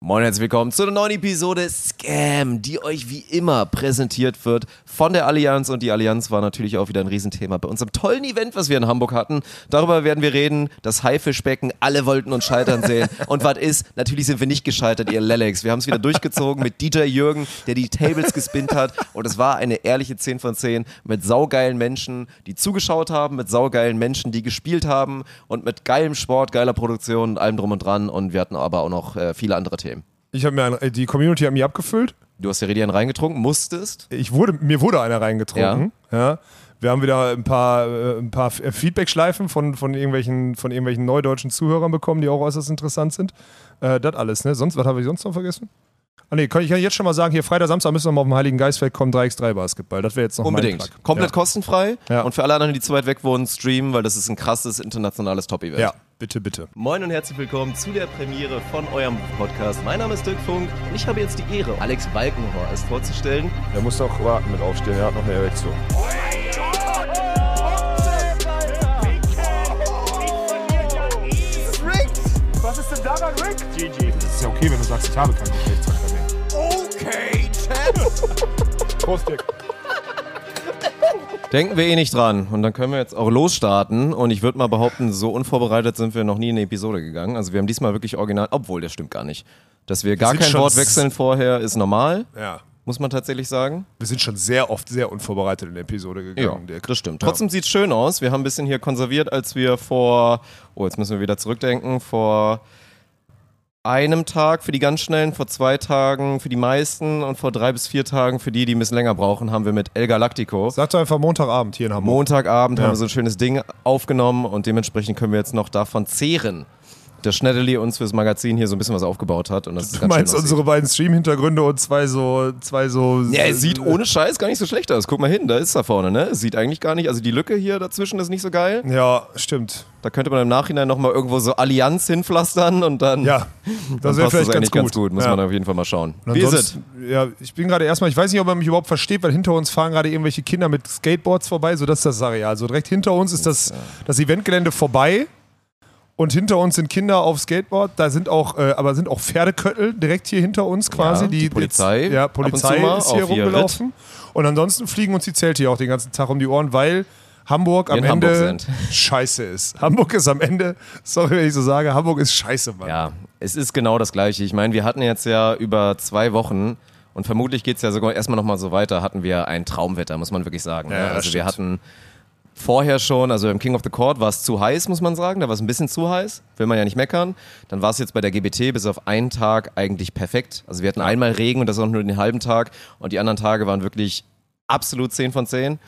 Moin und herzlich willkommen zu einer neuen Episode Scam, die euch wie immer präsentiert wird von der Allianz. Und die Allianz war natürlich auch wieder ein Riesenthema bei unserem tollen Event, was wir in Hamburg hatten. Darüber werden wir reden. Das Haifischbecken, alle wollten uns scheitern sehen. Und was ist? Natürlich sind wir nicht gescheitert, ihr Lelex. Wir haben es wieder durchgezogen mit DJ Jürgen, der die Tables gespinnt hat. Und es war eine ehrliche 10 von 10 mit saugeilen Menschen, die zugeschaut haben, mit saugeilen Menschen, die gespielt haben und mit geilem Sport, geiler Produktion und allem drum und dran. Und wir hatten aber auch noch äh, viele andere Themen. Ich habe mir ein, die Community hat mich abgefüllt. Du hast ja Redian reingetrunken, musstest. Ich wurde, mir wurde einer reingetrunken. Ja. Wir haben wieder ein paar, äh, ein paar Feedback-Schleifen von, von, irgendwelchen, von irgendwelchen neudeutschen Zuhörern bekommen, die auch äußerst interessant sind. Äh, das alles, ne? Sonst, was habe ich sonst noch vergessen? Ah nee, kann ich kann jetzt schon mal sagen, hier Freitag, Samstag müssen wir mal auf dem Heiligen Geistfeld kommen, 3x3 Basketball. Das wäre jetzt noch Unbedingt. Komplett ja. kostenfrei. Ja. Und für alle anderen, die zu weit weg wohnen, streamen, weil das ist ein krasses internationales Top-Event. Ja, bitte, bitte. Moin und herzlich willkommen zu der Premiere von eurem Podcast. Mein Name ist Dirk Funk und ich habe jetzt die Ehre, Alex Balkenhorst vorzustellen. Er muss doch warten mit aufstehen, er hat noch eine Erektion. Was ist denn daran Rick? GG. Das ist ja okay, wenn du sagst, ich habe keinen Geschlechtsverkehr mehr. Okay, Chat. Prost, Dirk. Denken wir eh nicht dran. Und dann können wir jetzt auch losstarten. Und ich würde mal behaupten, so unvorbereitet sind wir noch nie in eine Episode gegangen. Also wir haben diesmal wirklich original, obwohl, das stimmt gar nicht. Dass wir gar kein Wort wechseln vorher, ist normal, Ja. muss man tatsächlich sagen. Wir sind schon sehr oft sehr unvorbereitet in die Episode Ja, gegangen, Dirk. das stimmt. Trotzdem sieht's schön aus. Wir haben ein bisschen hier konserviert, als wir vor, oh, jetzt müssen wir wieder zurückdenken, vor einem Tag für die ganz schnellen, vor zwei Tagen für die meisten und vor drei bis vier Tagen für die, die ein bisschen länger brauchen, haben wir mit El Galactico. Sag doch einfach Montagabend hier in Hamburg. Montagabend Ja. haben wir so ein schönes Ding aufgenommen und dementsprechend können wir jetzt noch davon zehren, dass Schneddeli uns fürs Magazin hier so ein bisschen was aufgebaut hat. Und das du meinst unsere beiden Stream-Hintergründe und zwei so, zwei so. Ja, es sieht ohne Scheiß gar nicht so schlecht aus. Guck mal hin, da ist er vorne, ne? Es sieht eigentlich gar nicht, also die Lücke hier dazwischen ist nicht so geil. Ja, stimmt. Da könnte man im Nachhinein nochmal irgendwo so Allianz hinpflastern und dann, Ja, das wäre vielleicht das eigentlich ganz gut. Muss ja. man auf jeden Fall mal schauen. Wie ist es? ja, ich bin gerade erstmal, ich weiß nicht, ob man mich überhaupt versteht, weil hinter uns fahren gerade irgendwelche Kinder mit Skateboards vorbei, so das ist das Areal. So direkt hinter uns ist das, das Eventgelände vorbei und hinter uns sind Kinder auf Skateboard. Da sind auch, äh, aber sind auch Pferdeköttel direkt hier hinter uns quasi. Ja, die Polizei Jetzt, ja, Polizei ist hier rumgelaufen. Und ansonsten fliegen uns die Zelte hier auch den ganzen Tag um die Ohren, weil Hamburg am Hamburg Ende sind. scheiße ist. Hamburg ist am Ende, sorry, wenn ich so sage, Hamburg ist scheiße, Mann. Ja, es ist genau das Gleiche. Ich meine, wir hatten jetzt ja über zwei Wochen und vermutlich geht's ja sogar erstmal nochmal so weiter, hatten wir ein Traumwetter, muss man wirklich sagen. Ja, ne? Also wir hatten vorher schon, also im King of the Court war es zu heiß, muss man sagen. Da war es ein bisschen zu heiß, will man ja nicht meckern. Dann war es jetzt bei der GBT bis auf einen Tag eigentlich perfekt. Also wir hatten einmal Regen und das auch nur den halben Tag und die anderen Tage waren wirklich absolut 10 von 10.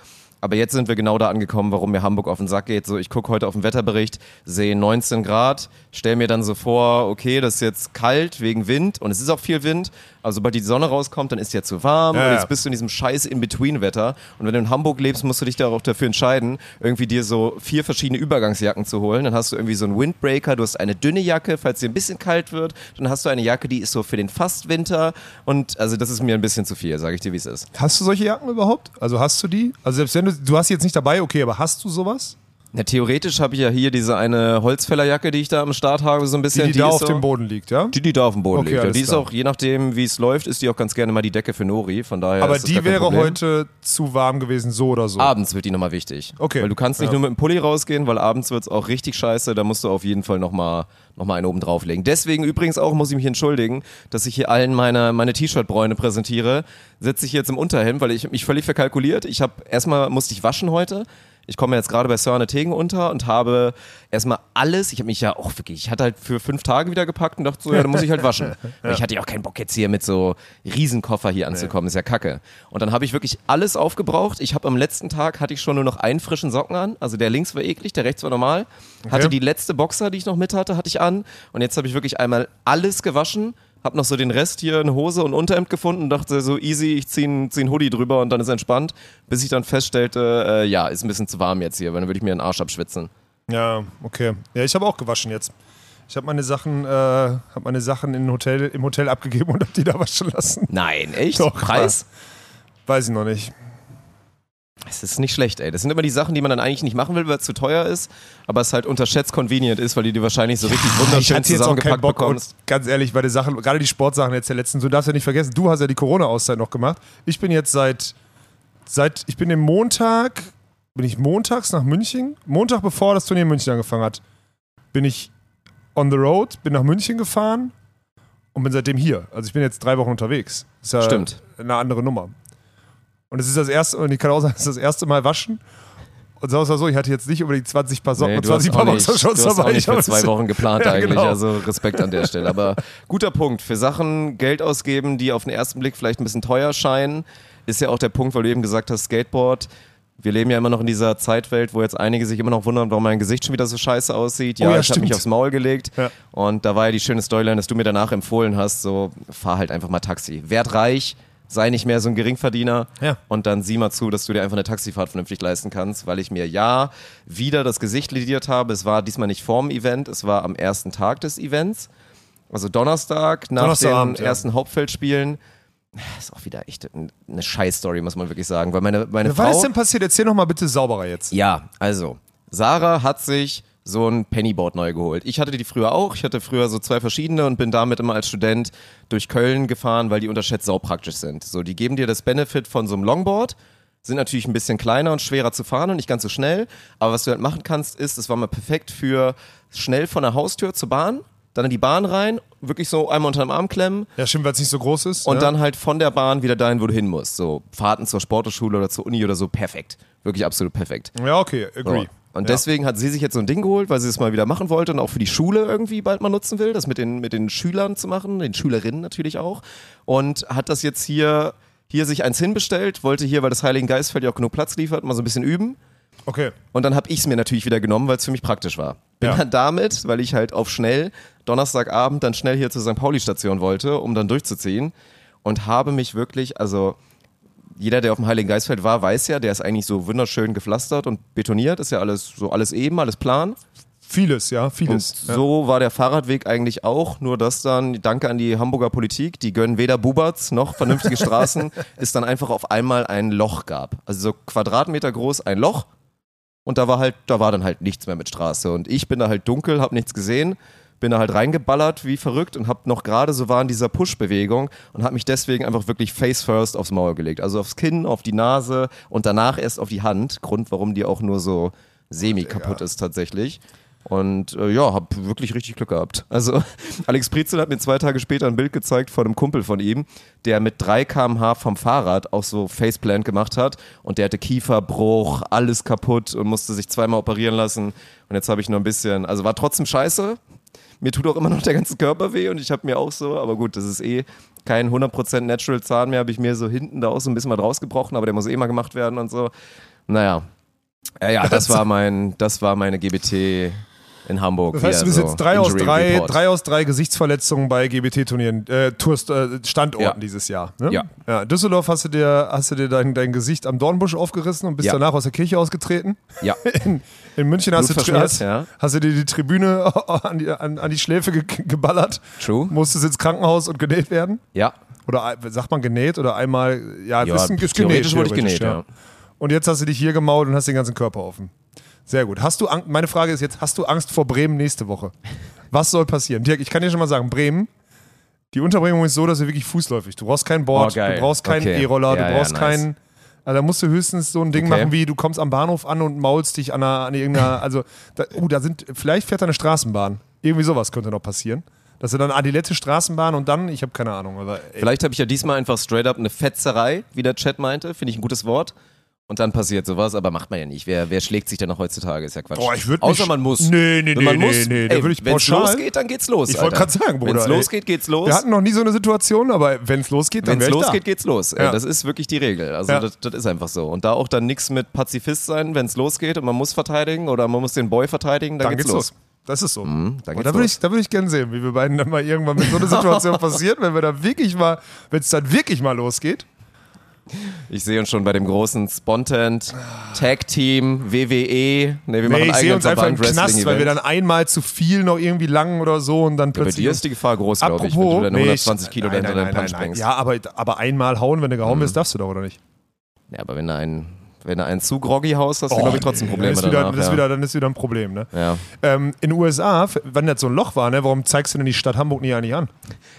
Aber jetzt sind wir genau da angekommen, warum mir Hamburg auf den Sack geht. So, ich gucke heute auf den Wetterbericht, sehe 19 Grad, stell mir dann so vor, okay, das ist jetzt kalt wegen Wind und es ist auch viel Wind. Also sobald die Sonne rauskommt, dann ist ja zu warm Ja, und jetzt bist du in diesem scheiß In-Between-Wetter. Und wenn du in Hamburg lebst, musst du dich da auch dafür entscheiden, irgendwie dir so vier verschiedene Übergangsjacken zu holen. Dann hast du irgendwie so einen Windbreaker, du hast eine dünne Jacke, falls dir ein bisschen kalt wird. Dann hast du eine Jacke, die ist so für den Fastwinter. Und also das ist mir ein bisschen zu viel, sage ich dir, wie es ist. Hast du solche Jacken überhaupt? Also hast du die? Also selbst wenn du, hast jetzt nicht dabei, okay, aber hast du sowas? Na, theoretisch habe ich ja hier diese eine Holzfällerjacke, die ich da am Start habe, so ein Die, bisschen. die, da auf so, dem Boden liegt, ja? Die, die da auf dem Boden Okay, liegt. Alles die ist klar. auch, je nachdem, wie es läuft, ist die auch ganz gerne mal die Decke für Nori. Von daher aber die wäre heute zu warm gewesen, so oder so. Abends wird die nochmal wichtig. Okay. Weil du kannst nicht Ja. nur mit dem Pulli rausgehen, weil abends wird's auch richtig scheiße. Da musst du auf jeden Fall nochmal noch mal einen oben drauflegen. Deswegen übrigens auch muss ich mich entschuldigen, dass ich hier allen meine, meine T-Shirt-Bräune präsentiere. Sitze ich jetzt im Unterhemd, weil ich mich völlig verkalkuliert. Ich habe erstmal musste ich waschen heute. Ich komme jetzt gerade bei Sörne Tegen unter und habe erstmal alles, ich habe mich ja auch wirklich, ich hatte halt für fünf Tage wieder gepackt und dachte so, ja, dann muss ich halt waschen. Weil Ich hatte ja auch keinen Bock jetzt hier mit so Riesenkoffer hier anzukommen, ist ja kacke. Und dann habe ich wirklich alles aufgebraucht. Ich habe am letzten Tag, hatte ich schon nur noch einen frischen Socken an, also der links war eklig, der rechts war normal. Hatte die letzte Boxer, die ich noch mit hatte, hatte ich an und jetzt habe ich wirklich einmal alles gewaschen. Hab noch so den Rest hier, eine Hose und Unterhemd gefunden und dachte so easy, ich zieh einen zieh einen Hoodie drüber und dann ist entspannt, bis ich dann feststellte, äh, ja, ist ein bisschen zu warm jetzt hier, weil dann würde ich mir den Arsch abschwitzen. Ja, okay. Ja, ich habe auch gewaschen jetzt. Ich habe meine Sachen, äh, hab meine Sachen in Hotel, im Hotel abgegeben und habe die da waschen lassen. Nein, echt? Doch, Preis? Weiß ich noch nicht. Es ist nicht schlecht, ey. Das sind immer die Sachen, die man dann eigentlich nicht machen will, weil es zu teuer ist, aber es halt unterschätzt convenient ist, weil die dir wahrscheinlich so richtig ich wunderschön zusammengepackt Bock bekommst. ganz ehrlich, bei den Sachen, gerade die Sportsachen jetzt der letzten, du darfst ja nicht vergessen, du hast ja die Corona-Auszeit noch gemacht. Ich bin jetzt seit, seit, ich bin im Montag, bin ich montags nach München, Montag bevor das Turnier in München angefangen hat, bin ich on the road, bin nach München gefahren und bin seitdem hier. Also ich bin jetzt drei Wochen unterwegs. Ist ja Stimmt. eine andere Nummer. Und es ist das erste, und ich kann auch sagen, es ist das erste Mal waschen. Und sagen wir mal so, ich hatte jetzt nicht unbedingt 20 Paar Socken Nee, und du hast 20 auch Paar Boxershorts dabei. auch nicht Ich für zwei Wochen geplant Ja, eigentlich, genau. also Respekt an der Stelle. Aber guter Punkt. Für Sachen Geld ausgeben, die auf den ersten Blick vielleicht ein bisschen teuer scheinen, ist ja auch der Punkt, weil du eben gesagt hast, Skateboard. Wir leben ja immer noch in dieser Zeitwelt, wo jetzt einige sich immer noch wundern, warum mein Gesicht schon wieder so scheiße aussieht. Ja, Oh ja, ich habe mich aufs Maul gelegt. Ja. Und da war ja die schöne Storyline, dass du mir danach empfohlen hast, so fahr halt einfach mal Taxi. Werd reich, sei nicht mehr so ein Geringverdiener Ja. und dann sieh mal zu, dass du dir einfach eine Taxifahrt vernünftig leisten kannst, weil ich mir ja wieder das Gesicht lediert habe. Es war diesmal nicht vorm Event, es war am ersten Tag des Events. Also Donnerstag nach Donnerstagabend, den ja. ersten Hauptfeldspielen. Ist auch wieder echt eine Scheiß-Story, muss man wirklich sagen. Weil meine, meine Was Frau. ist denn passiert? Erzähl noch mal bitte sauberer jetzt. Ja, also, Sarah hat sich so ein Pennyboard neu geholt. Ich hatte die früher auch. Ich hatte früher so zwei verschiedene und bin damit immer als Student durch Köln gefahren, weil die unterschätzt saupraktisch sind. So, die geben dir das Benefit von so einem Longboard, sind natürlich ein bisschen kleiner und schwerer zu fahren und nicht ganz so schnell. Aber was du halt machen kannst, ist, es war mal perfekt für schnell von der Haustür zur Bahn, dann in die Bahn rein, wirklich so einmal unter dem Arm klemmen Ja, stimmt, weil es nicht so groß ist. und ne? dann halt von der Bahn wieder dahin, wo du hin musst. So Fahrten zur Sportschule oder zur Uni oder so, perfekt. Wirklich absolut perfekt. Ja, okay, agree. So. Und ja. deswegen hat sie sich jetzt so ein Ding geholt, weil sie es mal wieder machen wollte und auch für die Schule irgendwie bald mal nutzen will, das mit den, mit den Schülern zu machen, den Schülerinnen natürlich auch. Und hat das jetzt hier, hier sich eins hinbestellt, wollte hier, weil das Heiligen Geistfeld ja auch genug Platz liefert, mal so ein bisschen üben. Okay. Und dann habe ich es mir natürlich wieder genommen, weil es für mich praktisch war. Bin Ja. dann damit, weil ich halt auf schnell Donnerstagabend dann schnell hier zur St. Pauli-Station wollte, um dann durchzuziehen. Und habe mich wirklich, also jeder, der auf dem Heiligen Geistfeld war, weiß ja, der ist eigentlich so wunderschön gepflastert und betoniert, ist ja alles so alles eben, alles plan. Vieles, ja, Und vieles. ja. so war der Fahrradweg eigentlich auch, nur dass dann, danke an die Hamburger Politik, die gönnen weder Buberts noch vernünftige Straßen, es dann einfach auf einmal ein Loch gab. Also so Quadratmeter groß ein Loch und da war halt, da war dann halt nichts mehr mit Straße. Und ich bin da halt dunkel, hab nichts gesehen, bin da halt reingeballert wie verrückt und hab noch gerade so war in dieser Push-Bewegung und hab mich deswegen einfach wirklich face first aufs Maul gelegt. Also aufs Kinn, auf die Nase und danach erst auf die Hand. Grund, warum die auch nur so semi kaputt ist tatsächlich. Und äh, ja, hab wirklich richtig Glück gehabt. Also Alex Prizel hat mir zwei Tage später ein Bild gezeigt von einem Kumpel von ihm, der mit 3 km/h vom Fahrrad auch so Faceplant gemacht hat und der hatte Kieferbruch, alles kaputt und musste sich zweimal operieren lassen. Und jetzt habe ich nur ein bisschen, also war trotzdem scheiße. Mir tut auch immer noch der ganze Körper weh und ich habe mir auch so, aber gut, das ist eh kein 100% Natural Zahn mehr, habe ich mir so hinten da auch so ein bisschen mal rausgebrochen, aber der muss eh mal gemacht werden und so. Naja. Ja, ja, das war mein, das war meine GBT in Hamburg. Das heißt, du bist so jetzt drei aus drei, Report. drei aus drei Gesichtsverletzungen bei GBT-Turnieren, äh, Tours, äh, Standorten Ja. dieses Jahr. Ne? Ja. ja. Düsseldorf hast du dir, hast du dir dein, dein Gesicht am Dornbusch aufgerissen und bist Ja. danach aus der Kirche ausgetreten. Ja, In, in München hast du, hast, hast du dir die Tribüne an die, an, an die Schläfe ge geballert, true. musstest ins Krankenhaus und genäht werden. Ja, Oder sagt man genäht oder einmal, ja, ja ist, ist genäht. theoretisch wurde ich genäht, ja. Und jetzt hast du dich hier gemault und hast den ganzen Körper offen. Sehr gut. Hast du Ang meine Frage ist jetzt, hast du Angst vor Bremen nächste Woche? Was soll passieren? Dirk, ich kann dir schon mal sagen, Bremen, die Unterbringung ist so, dass du wirklich fußläufig. Du brauchst kein Board, Oh, du brauchst keinen Okay. E-Roller, Ja, du ja, brauchst nice. keinen. Also da musst du höchstens so ein Ding Okay. machen wie, du kommst am Bahnhof an und maulst dich an, einer, an irgendeiner, also, da, oh, da sind, vielleicht fährt da eine Straßenbahn. Irgendwie sowas könnte noch passieren. Dass du dann an die letzte Straßenbahn und dann, ich habe keine Ahnung. Aber, ey, Vielleicht habe ich ja diesmal einfach straight up eine Fetzerei, wie der Chat meinte. Finde ich ein gutes Wort. Und dann passiert sowas, aber macht man ja nicht. Wer, wer schlägt sich denn noch heutzutage? Ist ja Quatsch. Boah, ich würd Außer man muss. Nee, nee, Wenn man nee, muss, nee, nee, da ey, würd ich Wenn es losgeht, dann geht's los. Ich wollte gerade sagen, Bruder, Wenn es losgeht, geht's los. wir hatten noch nie so eine Situation, aber wenn es losgeht, dann Wenn es losgeht, da. geht's los. Ey, Ja. Das ist wirklich die Regel. Also Ja. das, das ist einfach so. Und da auch dann nichts mit Pazifist sein, wenn es losgeht und man muss verteidigen oder man muss den Boy verteidigen, dann, Dann geht's los. Das ist so. Mhm, dann Und geht's da würde los. ich, da würd ich gerne sehen, wie wir beiden dann mal irgendwann mit so einer Situation passiert, wenn wir da wirklich mal, wenn es dann wirklich mal losgeht. Ich sehe uns schon bei dem großen Spontant Tag Team WWE. Ne, wir machen Nee, einen ich sehe uns einfach im Knast, weil wir dann einmal zu viel noch irgendwie lang oder so und dann Bei plötzlich. dir ist die Gefahr groß, glaube ich, wenn du deine nee, 120 Kilo nein, hinter nein, deinen nein, Punch nein, nein. bringst. Ja, aber, aber einmal hauen, wenn du gehauen Mhm. bist, darfst du doch, oder nicht? Ja, aber wenn da ein wenn du einen zu groggy haust, hast du, glaube ich, trotzdem Probleme dann ist wieder, danach. das ja. wieder, Dann ist wieder ein Problem, ne? Ja. Ähm, in den USA, wenn das so ein Loch war, ne, warum zeigst du denn die Stadt Hamburg nicht eigentlich an?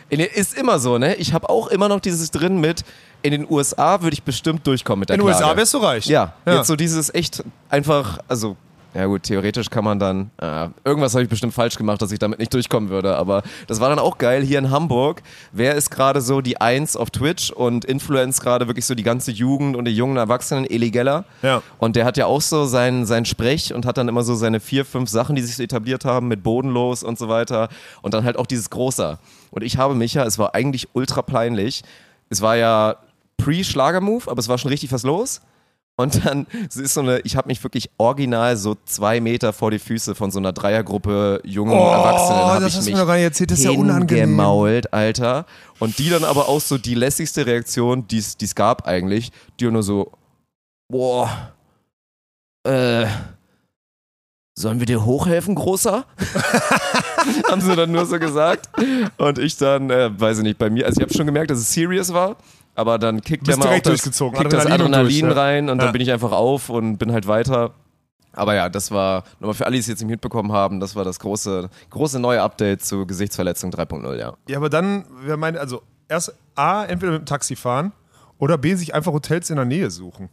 In- Ist immer so, ne? Ich habe auch immer noch dieses drin mit, in den USA würde ich bestimmt durchkommen mit der In den. USA wärst du reich. Ja, Ja. jetzt so dieses echt einfach, also, ja gut, theoretisch kann man dann, äh, irgendwas habe ich bestimmt falsch gemacht, dass ich damit nicht durchkommen würde, aber das war dann auch geil hier in Hamburg. Wer ist gerade so die Eins auf Twitch und influenzt gerade wirklich so die ganze Jugend und die jungen Erwachsenen, Eli Geller. Ja. Und der hat ja auch so seinen sein Sprech und hat dann immer so seine vier, fünf Sachen, die sich so etabliert haben mit Bodenlos und so weiter. Und dann halt auch dieses Großer. Und ich habe mich ja, es war eigentlich ultra peinlich. Es war ja Pre-Schlager-Move, aber es war schon richtig was los. Und dann es ist so eine, ich habe mich wirklich original so zwei Meter vor die Füße von so einer Dreiergruppe jungen Erwachsenen Oh, das ich hast du mich mir doch gar nicht erzählt, das ist ja unangenehm. Alter. Und die dann aber auch so die lässigste Reaktion, die es gab eigentlich, die nur so, boah, äh, sollen wir dir hochhelfen, Großer? Haben sie dann nur so gesagt. Und ich dann, äh, weiß ich nicht, bei mir, also ich habe schon gemerkt, dass es serious war, aber dann kickt ja mal das, kickt das Adrenalin durch, rein und Ja. dann bin ich einfach auf und bin halt weiter. Aber ja, das war, nochmal für alle, die es jetzt nicht mitbekommen haben, das war das große, große neue Update zu Gesichtsverletzung 3.0, ja. Ja, aber dann, wer meint, also erst A, entweder mit dem Taxi fahren oder B, sich einfach Hotels in der Nähe suchen.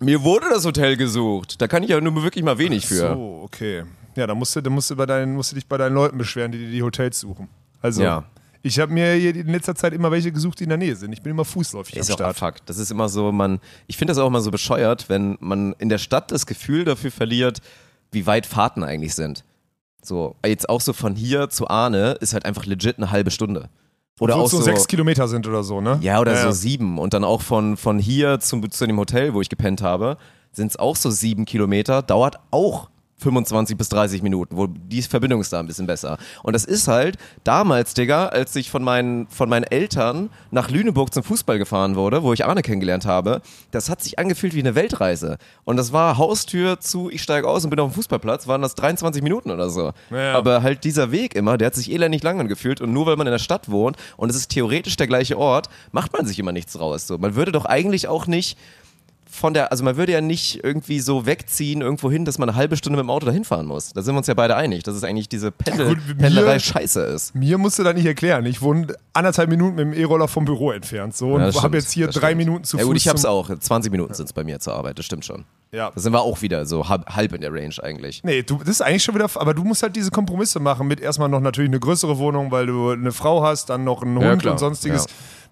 Mir wurde das Hotel gesucht. Da kann ich ja nur wirklich mal wenig für. So, okay. Ja, dann musst du, dann musst du, bei deinen, musst du dich bei deinen Leuten beschweren, die dir die Hotels suchen. Also, Ja. Ich habe mir in letzter Zeit immer welche gesucht, die in der Nähe sind. Ich bin immer fußläufig Ist am Start. Fakt. Das ist immer so, man, ich finde das auch immer so bescheuert, wenn man in der Stadt das Gefühl dafür verliert, wie weit Fahrten eigentlich sind. So, jetzt auch so von hier zu Ahne ist halt einfach legit eine halbe Stunde. Oder Obwohl auch es so so, sechs Kilometer sind oder so, ne? ja, oder ja. so sieben. Und dann auch von, von hier zum, zu dem Hotel, wo ich gepennt habe, sind es auch so sieben Kilometer, dauert auch 25 bis 30 Minuten, wo die Verbindung ist da ein bisschen besser. Und das ist halt damals, Digga, als ich von meinen, von meinen Eltern nach Lüneburg zum Fußball gefahren wurde, wo ich Arne kennengelernt habe, das hat sich angefühlt wie eine Weltreise. Und das war Haustür zu, ich steige aus und bin auf dem Fußballplatz, waren das 23 Minuten oder so. Ja. Aber halt dieser Weg immer, der hat sich elendig lang angefühlt und nur weil man in der Stadt wohnt und es ist theoretisch der gleiche Ort, macht man sich immer nichts raus. So, man würde doch eigentlich auch nicht von der, also man würde ja nicht irgendwie so wegziehen irgendwo hin, dass man eine halbe Stunde mit dem Auto dahin fahren muss. Da sind wir uns ja beide einig, dass es eigentlich diese Pendel, Gut, mir- Pendlerei scheiße ist. Mir musst du das nicht erklären. Ich wohne anderthalb Minuten mit dem E-Roller vom Büro entfernt. So, und Ja, habe jetzt hier drei stimmt. Minuten zu Ja Fuß. gut, ich hab's auch. 20 Minuten sind es bei mir zur Arbeit, das stimmt schon. Ja. Da sind wir auch wieder so halb, in der Range eigentlich. Nee, du, das ist eigentlich schon wieder, aber du musst halt diese Kompromisse machen mit erstmal noch natürlich eine größere Wohnung, weil du eine Frau hast, dann noch einen Ja, Hund klar. und sonstiges.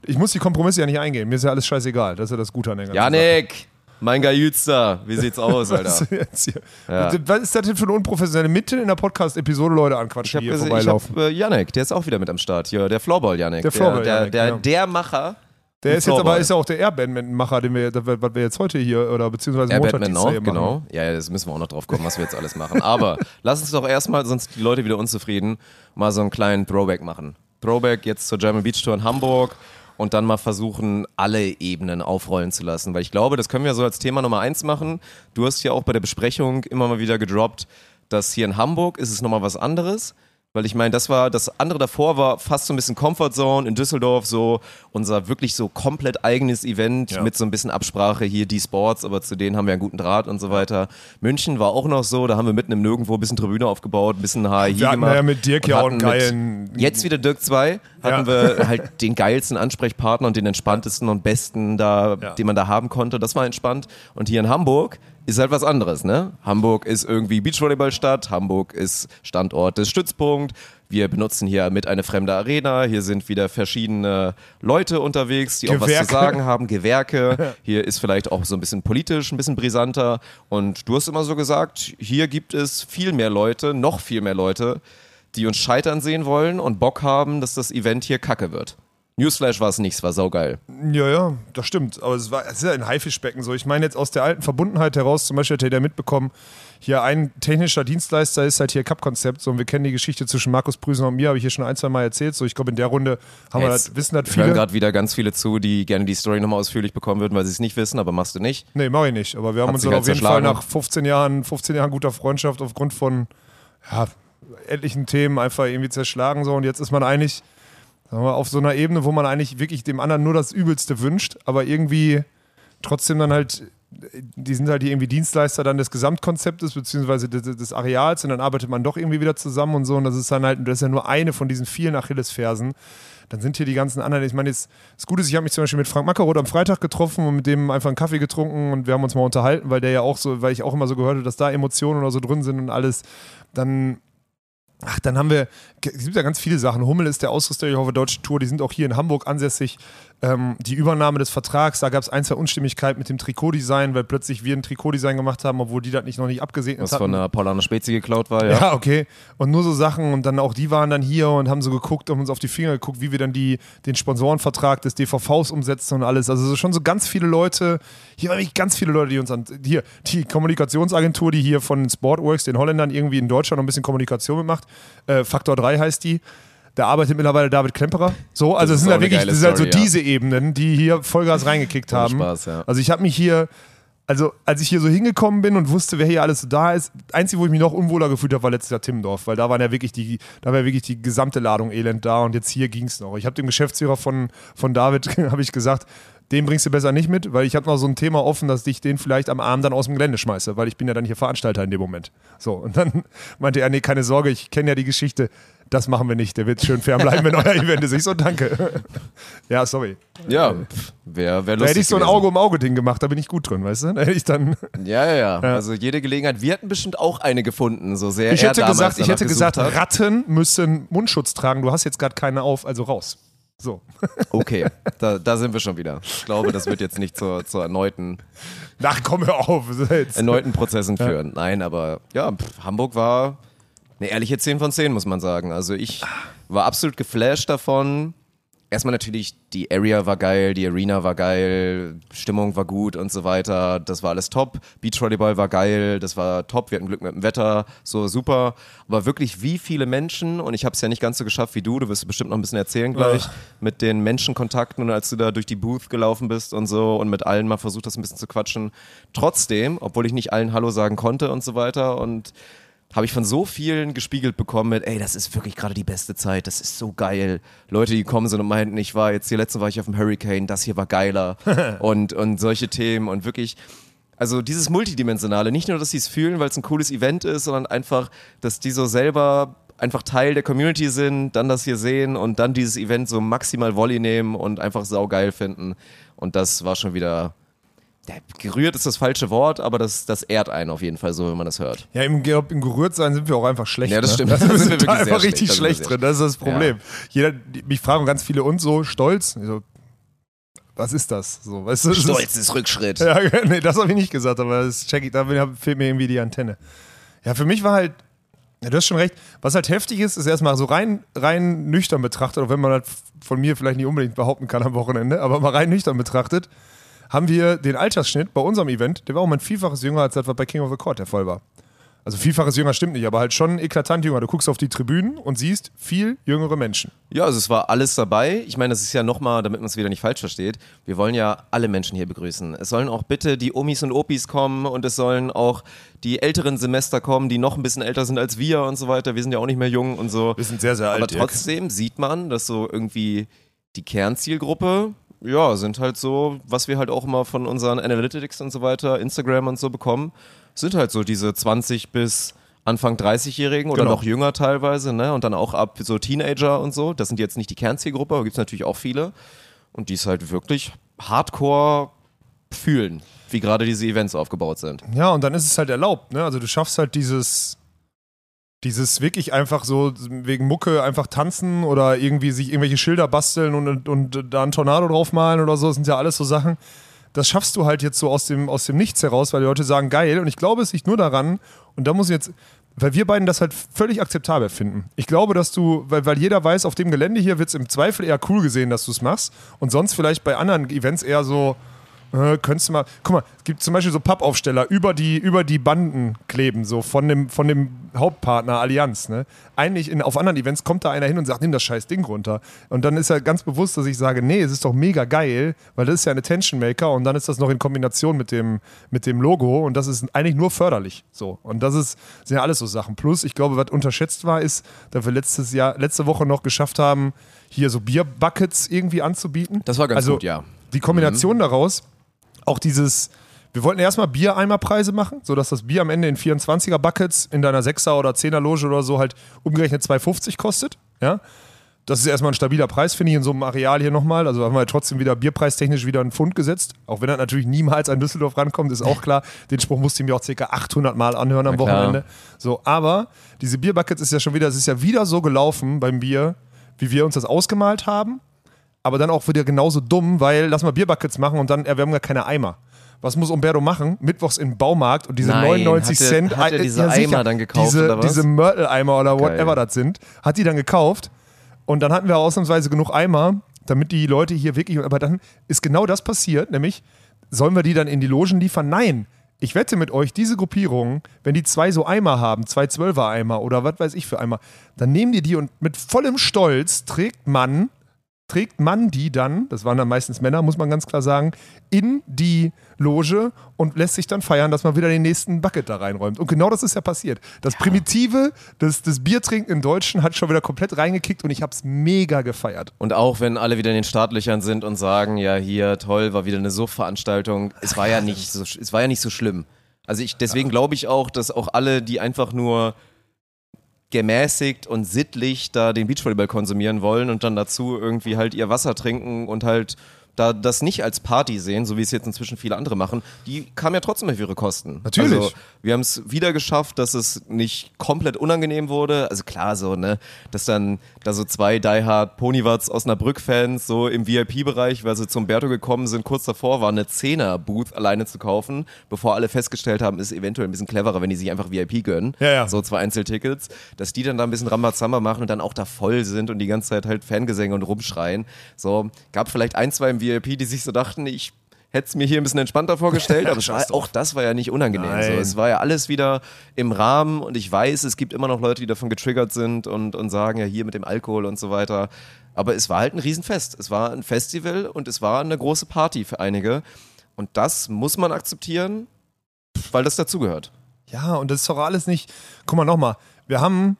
Ich muss die Kompromisse ja nicht eingehen. Mir ist ja alles scheißegal. Das ist ja das Gute an der ganzen Janik, mein Gajütster, wie sieht's aus, Alter? Jetzt hier. Ja. Was ist das denn für eine unprofessionelle Mitten in der Podcast-Episode Leute Ich anquatschen, die hier gesehen, ich vorbeilaufen? hab, äh, Janik, der ist auch wieder mit am Start hier, der Floorball Janik. Der Floorball der, Janik, der, ja. der Macher. Der ist jetzt aber ist ja auch der Airbandman-Macher, den wir, was wir jetzt heute hier oder beziehungsweise Ja, Montag, auch, hier machen. genau. Ja, ja, das müssen wir auch noch drauf kommen, was wir jetzt alles machen. Aber lass uns doch erstmal, sonst die Leute wieder unzufrieden, mal so einen kleinen Throwback machen. Throwback jetzt zur German Beach Tour in Hamburg und dann mal versuchen, alle Ebenen aufrollen zu lassen. Weil ich glaube, das können wir so als Thema Nummer eins machen. Du hast ja auch bei der Besprechung immer mal wieder gedroppt, dass hier in Hamburg ist es nochmal was anderes. Weil ich meine, das war, das andere davor war fast so ein bisschen Comfort Zone in Düsseldorf, so unser wirklich so komplett eigenes Event Ja. mit so ein bisschen Absprache hier, die Sports, aber zu denen haben wir einen guten Draht und so weiter. München war auch noch so, da haben wir mitten im Nirgendwo ein bisschen Tribüne aufgebaut, ein bisschen HI Wir gemacht. ja mit Dirk ja auch einen geilen- Jetzt wieder Dirk 2, hatten Ja. wir halt den geilsten Ansprechpartner und den entspanntesten und besten da, Ja. den man da haben konnte. Das war entspannt. Und hier in Hamburg ist halt was anderes, ne? Hamburg ist irgendwie Beachvolleyballstadt, Hamburg ist Standort des Stützpunkt. Wir benutzen hier mit eine fremde Arena. Hier sind wieder verschiedene Leute unterwegs, die auch was Gewerke. zu sagen haben, Gewerke. Hier ist vielleicht auch so ein bisschen politisch, ein bisschen brisanter. Und du hast immer so gesagt, hier gibt es viel mehr Leute, noch viel mehr Leute, die uns scheitern sehen wollen und Bock haben, dass das Event hier kacke wird. Newsflash war es nicht, es war saugeil. Ja, ja, das stimmt. Aber es, war, es ist ja ein Haifischbecken so. Ich meine jetzt aus der alten Verbundenheit heraus, zum Beispiel hat er ja mitbekommen, hier ein technischer Dienstleister ist halt hier Cup-Konzept. So, und wir kennen die Geschichte zwischen Markus Prüsen und mir, habe ich hier schon ein, zwei Mal erzählt. So, ich glaube, in der Runde haben wir Jetzt das, wissen das hören viele. gerade wieder ganz viele zu, die gerne die Story nochmal ausführlich bekommen würden, weil sie es nicht wissen, aber machst du nicht. Nee, mach ich nicht. Aber wir haben Hat uns dann halt auf jeden Fall nach 15 Jahren, 15 Jahren guter Freundschaft aufgrund von ja, etlichen Themen einfach irgendwie zerschlagen. So. Und jetzt ist man eigentlich sagen wir, auf so einer Ebene, wo man eigentlich wirklich dem anderen nur das Übelste wünscht, aber irgendwie trotzdem dann halt, die sind halt irgendwie Dienstleister dann des Gesamtkonzeptes beziehungsweise des, des Areals und dann arbeitet man doch irgendwie wieder zusammen und so und das ist dann halt, das ist ja nur eine von diesen vielen Achillesfersen. Dann sind hier die ganzen anderen, ich meine, jetzt, das Gute ist, ich habe mich zum Beispiel mit Frank Mackeroth am Freitag getroffen und mit dem einfach einen Kaffee getrunken und wir haben uns mal unterhalten, weil der ja auch so, weil ich auch immer so gehört habe, dass da Emotionen oder so drin sind und alles. Dann Ach, dann haben wir, es gibt ja ganz viele Sachen. Hummel ist der Ausrüster ich hoffe, Deutsche Tour, die sind auch hier in Hamburg ansässig. Ähm, die Übernahme des Vertrags, da gab es ein, zwei Unstimmigkeiten mit dem Trikotdesign, weil plötzlich wir ein Trikotdesign gemacht haben, obwohl die das nicht noch nicht abgesegnet Was hatten. von der Paulana Spezi geklaut war, ja. Ja, okay. Und nur so Sachen und dann auch die waren dann hier und haben so geguckt, haben uns auf die Finger geguckt, wie wir dann die, den Sponsorenvertrag des DVVs umsetzen und alles. Also so schon so ganz viele Leute, hier waren wirklich ganz viele Leute, die uns an, hier, die Kommunikationsagentur, die hier von Sportworks, den Holländern irgendwie in Deutschland noch ein bisschen Kommunikation mitmacht, äh, Faktor 3 heißt die. Da arbeitet mittlerweile David Klemperer. So, also es sind halt wirklich, das sind halt so Story, ja. diese Ebenen, die hier Vollgas reingekickt haben. Spaß, ja. Also ich habe mich hier, also als ich hier so hingekommen bin und wusste, wer hier alles so da ist, einzige, wo ich mich noch unwohler gefühlt habe, war letztes Jahr Timmendorf, weil da waren ja wirklich die, da war ja wirklich die gesamte Ladung Elend da und jetzt hier ging es noch. Ich habe dem Geschäftsführer von, von David, habe ich gesagt, den bringst du besser nicht mit, weil ich hatte mal so ein Thema offen, dass ich den vielleicht am Abend dann aus dem Gelände schmeiße, weil ich bin ja dann hier Veranstalter in dem Moment. So, und dann meinte er, nee, keine Sorge, ich kenne ja die Geschichte, das machen wir nicht, der wird schön fern bleiben, wenn euer Event ist. Ich so, danke. ja, sorry. Ja, wäre wär Da lustig hätte ich so ein. Auge um Auge Ding gemacht, da bin ich gut drin, weißt du? Da hätte ich dann Ja, ja, ja, Also jede Gelegenheit. Wir hätten bestimmt auch eine gefunden, so sehr Ich hätte gesagt, ich hätte gesagt, hat. Ratten müssen Mundschutz tragen. Du hast jetzt gerade keine auf, also raus. So. Okay, da, da sind wir schon wieder. Ich glaube, das wird jetzt nicht zur, zur erneuten, Ach, komm hör auf. Jetzt. erneuten Prozessen führen. Nein, aber ja, pff, Hamburg war eine ehrliche 10 von 10, muss man sagen. Also ich war absolut geflasht davon. Erstmal natürlich, die Area war geil, die Arena war geil, Stimmung war gut und so weiter. Das war alles top. Beachvolleyball war geil, das war top. Wir hatten Glück mit dem Wetter, so super. Aber wirklich, wie viele Menschen, und ich habe es ja nicht ganz so geschafft wie du, du wirst bestimmt noch ein bisschen erzählen gleich, mit den Menschenkontakten und als du da durch die Booth gelaufen bist und so und mit allen mal versucht hast, ein bisschen zu quatschen. Trotzdem, obwohl ich nicht allen Hallo sagen konnte und so weiter und habe ich von so vielen gespiegelt bekommen mit, ey, das ist wirklich gerade die beste Zeit, das ist so geil. Leute, die gekommen sind und meinten, ich war jetzt hier letzte war ich auf dem Hurricane, das hier war geiler und, und solche Themen und wirklich, also dieses Multidimensionale, nicht nur, dass sie es fühlen, weil es ein cooles Event ist, sondern einfach, dass die so selber einfach Teil der Community sind, dann das hier sehen und dann dieses Event so maximal Volley nehmen und einfach saugeil finden. Und das war schon wieder, ja, gerührt ist das falsche Wort, aber das, das ehrt einen auf jeden Fall so, wenn man das hört. Ja, im, glaub, im Gerührtsein sind wir auch einfach schlecht. Ja, das ne? stimmt. Da Da sind wir sehr einfach schlecht. richtig Da schlecht sehr drin. Das ist das Problem. Jeder, die, mich fragen ganz viele und so, stolz. So, was ist das? So, weißt du, das ist- Stolz ist Rückschritt. Ja, nee, das habe ich nicht gesagt, aber das check ich, da fehlt mir irgendwie die Antenne. Ja, für mich war halt, ja, du hast schon recht, was halt heftig ist, ist erstmal so rein, rein nüchtern betrachtet, auch wenn man das von mir vielleicht nicht unbedingt behaupten kann am Wochenende, aber mal rein nüchtern betrachtet, haben wir den Altersschnitt bei unserem Event, der war auch mal ein Vielfaches jünger, als das, was bei King of the Court der Fall war. Also Vielfaches jünger stimmt nicht, aber halt schon eklatant jünger. Du guckst auf die Tribünen und siehst viel jüngere Menschen. Ja, also es war alles dabei. Ich meine, das ist ja nochmal, damit man es wieder nicht falsch versteht, wir wollen ja alle Menschen hier begrüßen. Es sollen auch bitte die Omis und Opis kommen und es sollen auch die älteren Semester kommen, die noch ein bisschen älter sind als wir und so weiter. Wir sind ja auch nicht mehr jung und so. Wir sind sehr, sehr Aber trotzdem sieht man, dass so irgendwie die Kernzielgruppe, ja, sind halt so, was wir halt auch immer von unseren Analytics und so weiter, Instagram und so bekommen, sind halt so diese 20 bis Anfang 30-Jährigen oder Genau. noch jünger teilweise, ne? Und dann auch ab so Teenager und so. Das sind jetzt nicht die Kernzielgruppe, aber gibt es natürlich auch viele. Und die es halt wirklich hardcore fühlen, wie gerade diese Events aufgebaut sind. Ja, und dann ist es halt erlaubt, ne? Also du schaffst halt dieses, dieses wirklich einfach so wegen Mucke einfach tanzen oder irgendwie sich irgendwelche Schilder basteln und, und, und da einen Tornado draufmalen oder so, das sind ja alles so Sachen. Das schaffst du halt jetzt so aus dem, aus dem Nichts heraus, weil die Leute sagen, geil. Und ich glaube, es liegt nur daran, und da muss ich jetzt, weil wir beiden das halt völlig akzeptabel finden. Ich glaube, dass du, weil, weil jeder weiß, auf dem Gelände hier wird es im Zweifel eher cool gesehen, dass du es machst. Und sonst vielleicht bei anderen Events eher so, äh, könntest du mal. Guck mal, es gibt zum Beispiel so Pappaufsteller über die, über die Banden kleben, so von dem, von dem Hauptpartner Allianz. Ne? Eigentlich in, auf anderen Events kommt da einer hin und sagt, nimm das scheiß Ding runter. Und dann ist ja ganz bewusst, dass ich sage, nee, es ist doch mega geil, weil das ist ja ein Attention Maker und dann ist das noch in Kombination mit dem, mit dem Logo und das ist eigentlich nur förderlich. So. Und das ist, sind ja alles so Sachen. Plus, ich glaube, was unterschätzt war, ist, dass wir letztes Jahr, letzte Woche noch geschafft haben, hier so Bierbuckets irgendwie anzubieten. Das war ganz also, gut, ja. Die Kombination daraus auch dieses, wir wollten erstmal Biereimerpreise machen, sodass das Bier am Ende in 24er Buckets in deiner 6er oder 10er Loge oder so halt umgerechnet 2,50 kostet. Ja. Das ist erstmal ein stabiler Preis, finde ich, in so einem Areal hier nochmal. Also haben wir trotzdem wieder bierpreistechnisch wieder einen Pfund gesetzt. Auch wenn er natürlich niemals an Düsseldorf rankommt, ist auch klar. Den Spruch musste ich mir auch ca. 800 Mal anhören am. Wochenende. So, aber diese Bierbuckets ist ja schon wieder, es ist ja wieder so gelaufen beim Bier, wie wir uns das ausgemalt haben. Aber dann auch wieder genauso dumm, weil lass mal Bierbuckets machen und dann, ja, wir haben gar keine Eimer. Was muss Umberto machen? Mittwochs im Baumarkt und diese Nein, 99 hat er- Cent. hat er äh, diese Eimer dann gekauft, diese, oder was? Diese Mörtel-Eimer oder whatever Geil. das sind, hat die dann gekauft. Und dann hatten wir ausnahmsweise genug Eimer, damit die Leute hier wirklich. Aber dann ist genau das passiert, nämlich sollen wir die dann in die Logen liefern? Nein. Ich wette mit euch, diese Gruppierungen, wenn die zwei so Eimer haben, zwei Zwölfer-Eimer oder was weiß ich für Eimer, dann nehmen die die und mit vollem Stolz trägt man, trägt man die dann, das waren dann meistens Männer, muss man ganz klar sagen, in die Loge und lässt sich dann feiern, dass man wieder den nächsten Bucket da reinräumt. Und genau das ist ja passiert. Das Primitive des, des Biertrinken im Deutschen hat schon wieder komplett reingekickt und ich habe es mega gefeiert. Und auch wenn alle wieder in den Startlöchern sind und sagen, ja hier toll, war wieder eine Suchtveranstaltung, es war ja nicht so, es war ja nicht so schlimm. Also ich, deswegen glaube ich auch, dass auch alle, die einfach nur gemäßigt und sittlich da den Beachvolleyball konsumieren wollen und dann dazu irgendwie halt ihr Wasser trinken und halt da das nicht als Party sehen, so wie es jetzt inzwischen viele andere machen, die kamen ja trotzdem auf ihre Kosten. Natürlich. Also, wir haben es wieder geschafft, dass es nicht komplett unangenehm wurde. Also klar, so, ne, dass dann da so zwei Die Hard Ponywatz Osnabrück-Fans so im VIP-Bereich, weil sie zum Berto gekommen sind, kurz davor war, eine Zehner-Booth alleine zu kaufen, bevor alle festgestellt haben, ist eventuell ein bisschen cleverer, wenn die sich einfach VIP gönnen. Ja, ja. So zwei Einzeltickets, dass die dann da ein bisschen Rambazamba machen und dann auch da voll sind und die ganze Zeit halt Fangesänge und rumschreien. So, gab vielleicht ein, zwei im VIP, die sich so dachten, ich hätte es mir hier ein bisschen entspannter vorgestellt, aber war, auch das war ja nicht unangenehm. So. Es war ja alles wieder im Rahmen und ich weiß, es gibt immer noch Leute, die davon getriggert sind und, und sagen, ja, hier mit dem Alkohol und so weiter. Aber es war halt ein Riesenfest. Es war ein Festival und es war eine große Party für einige. Und das muss man akzeptieren, weil das dazugehört. Ja, und das ist doch alles nicht. Guck mal nochmal, wir haben,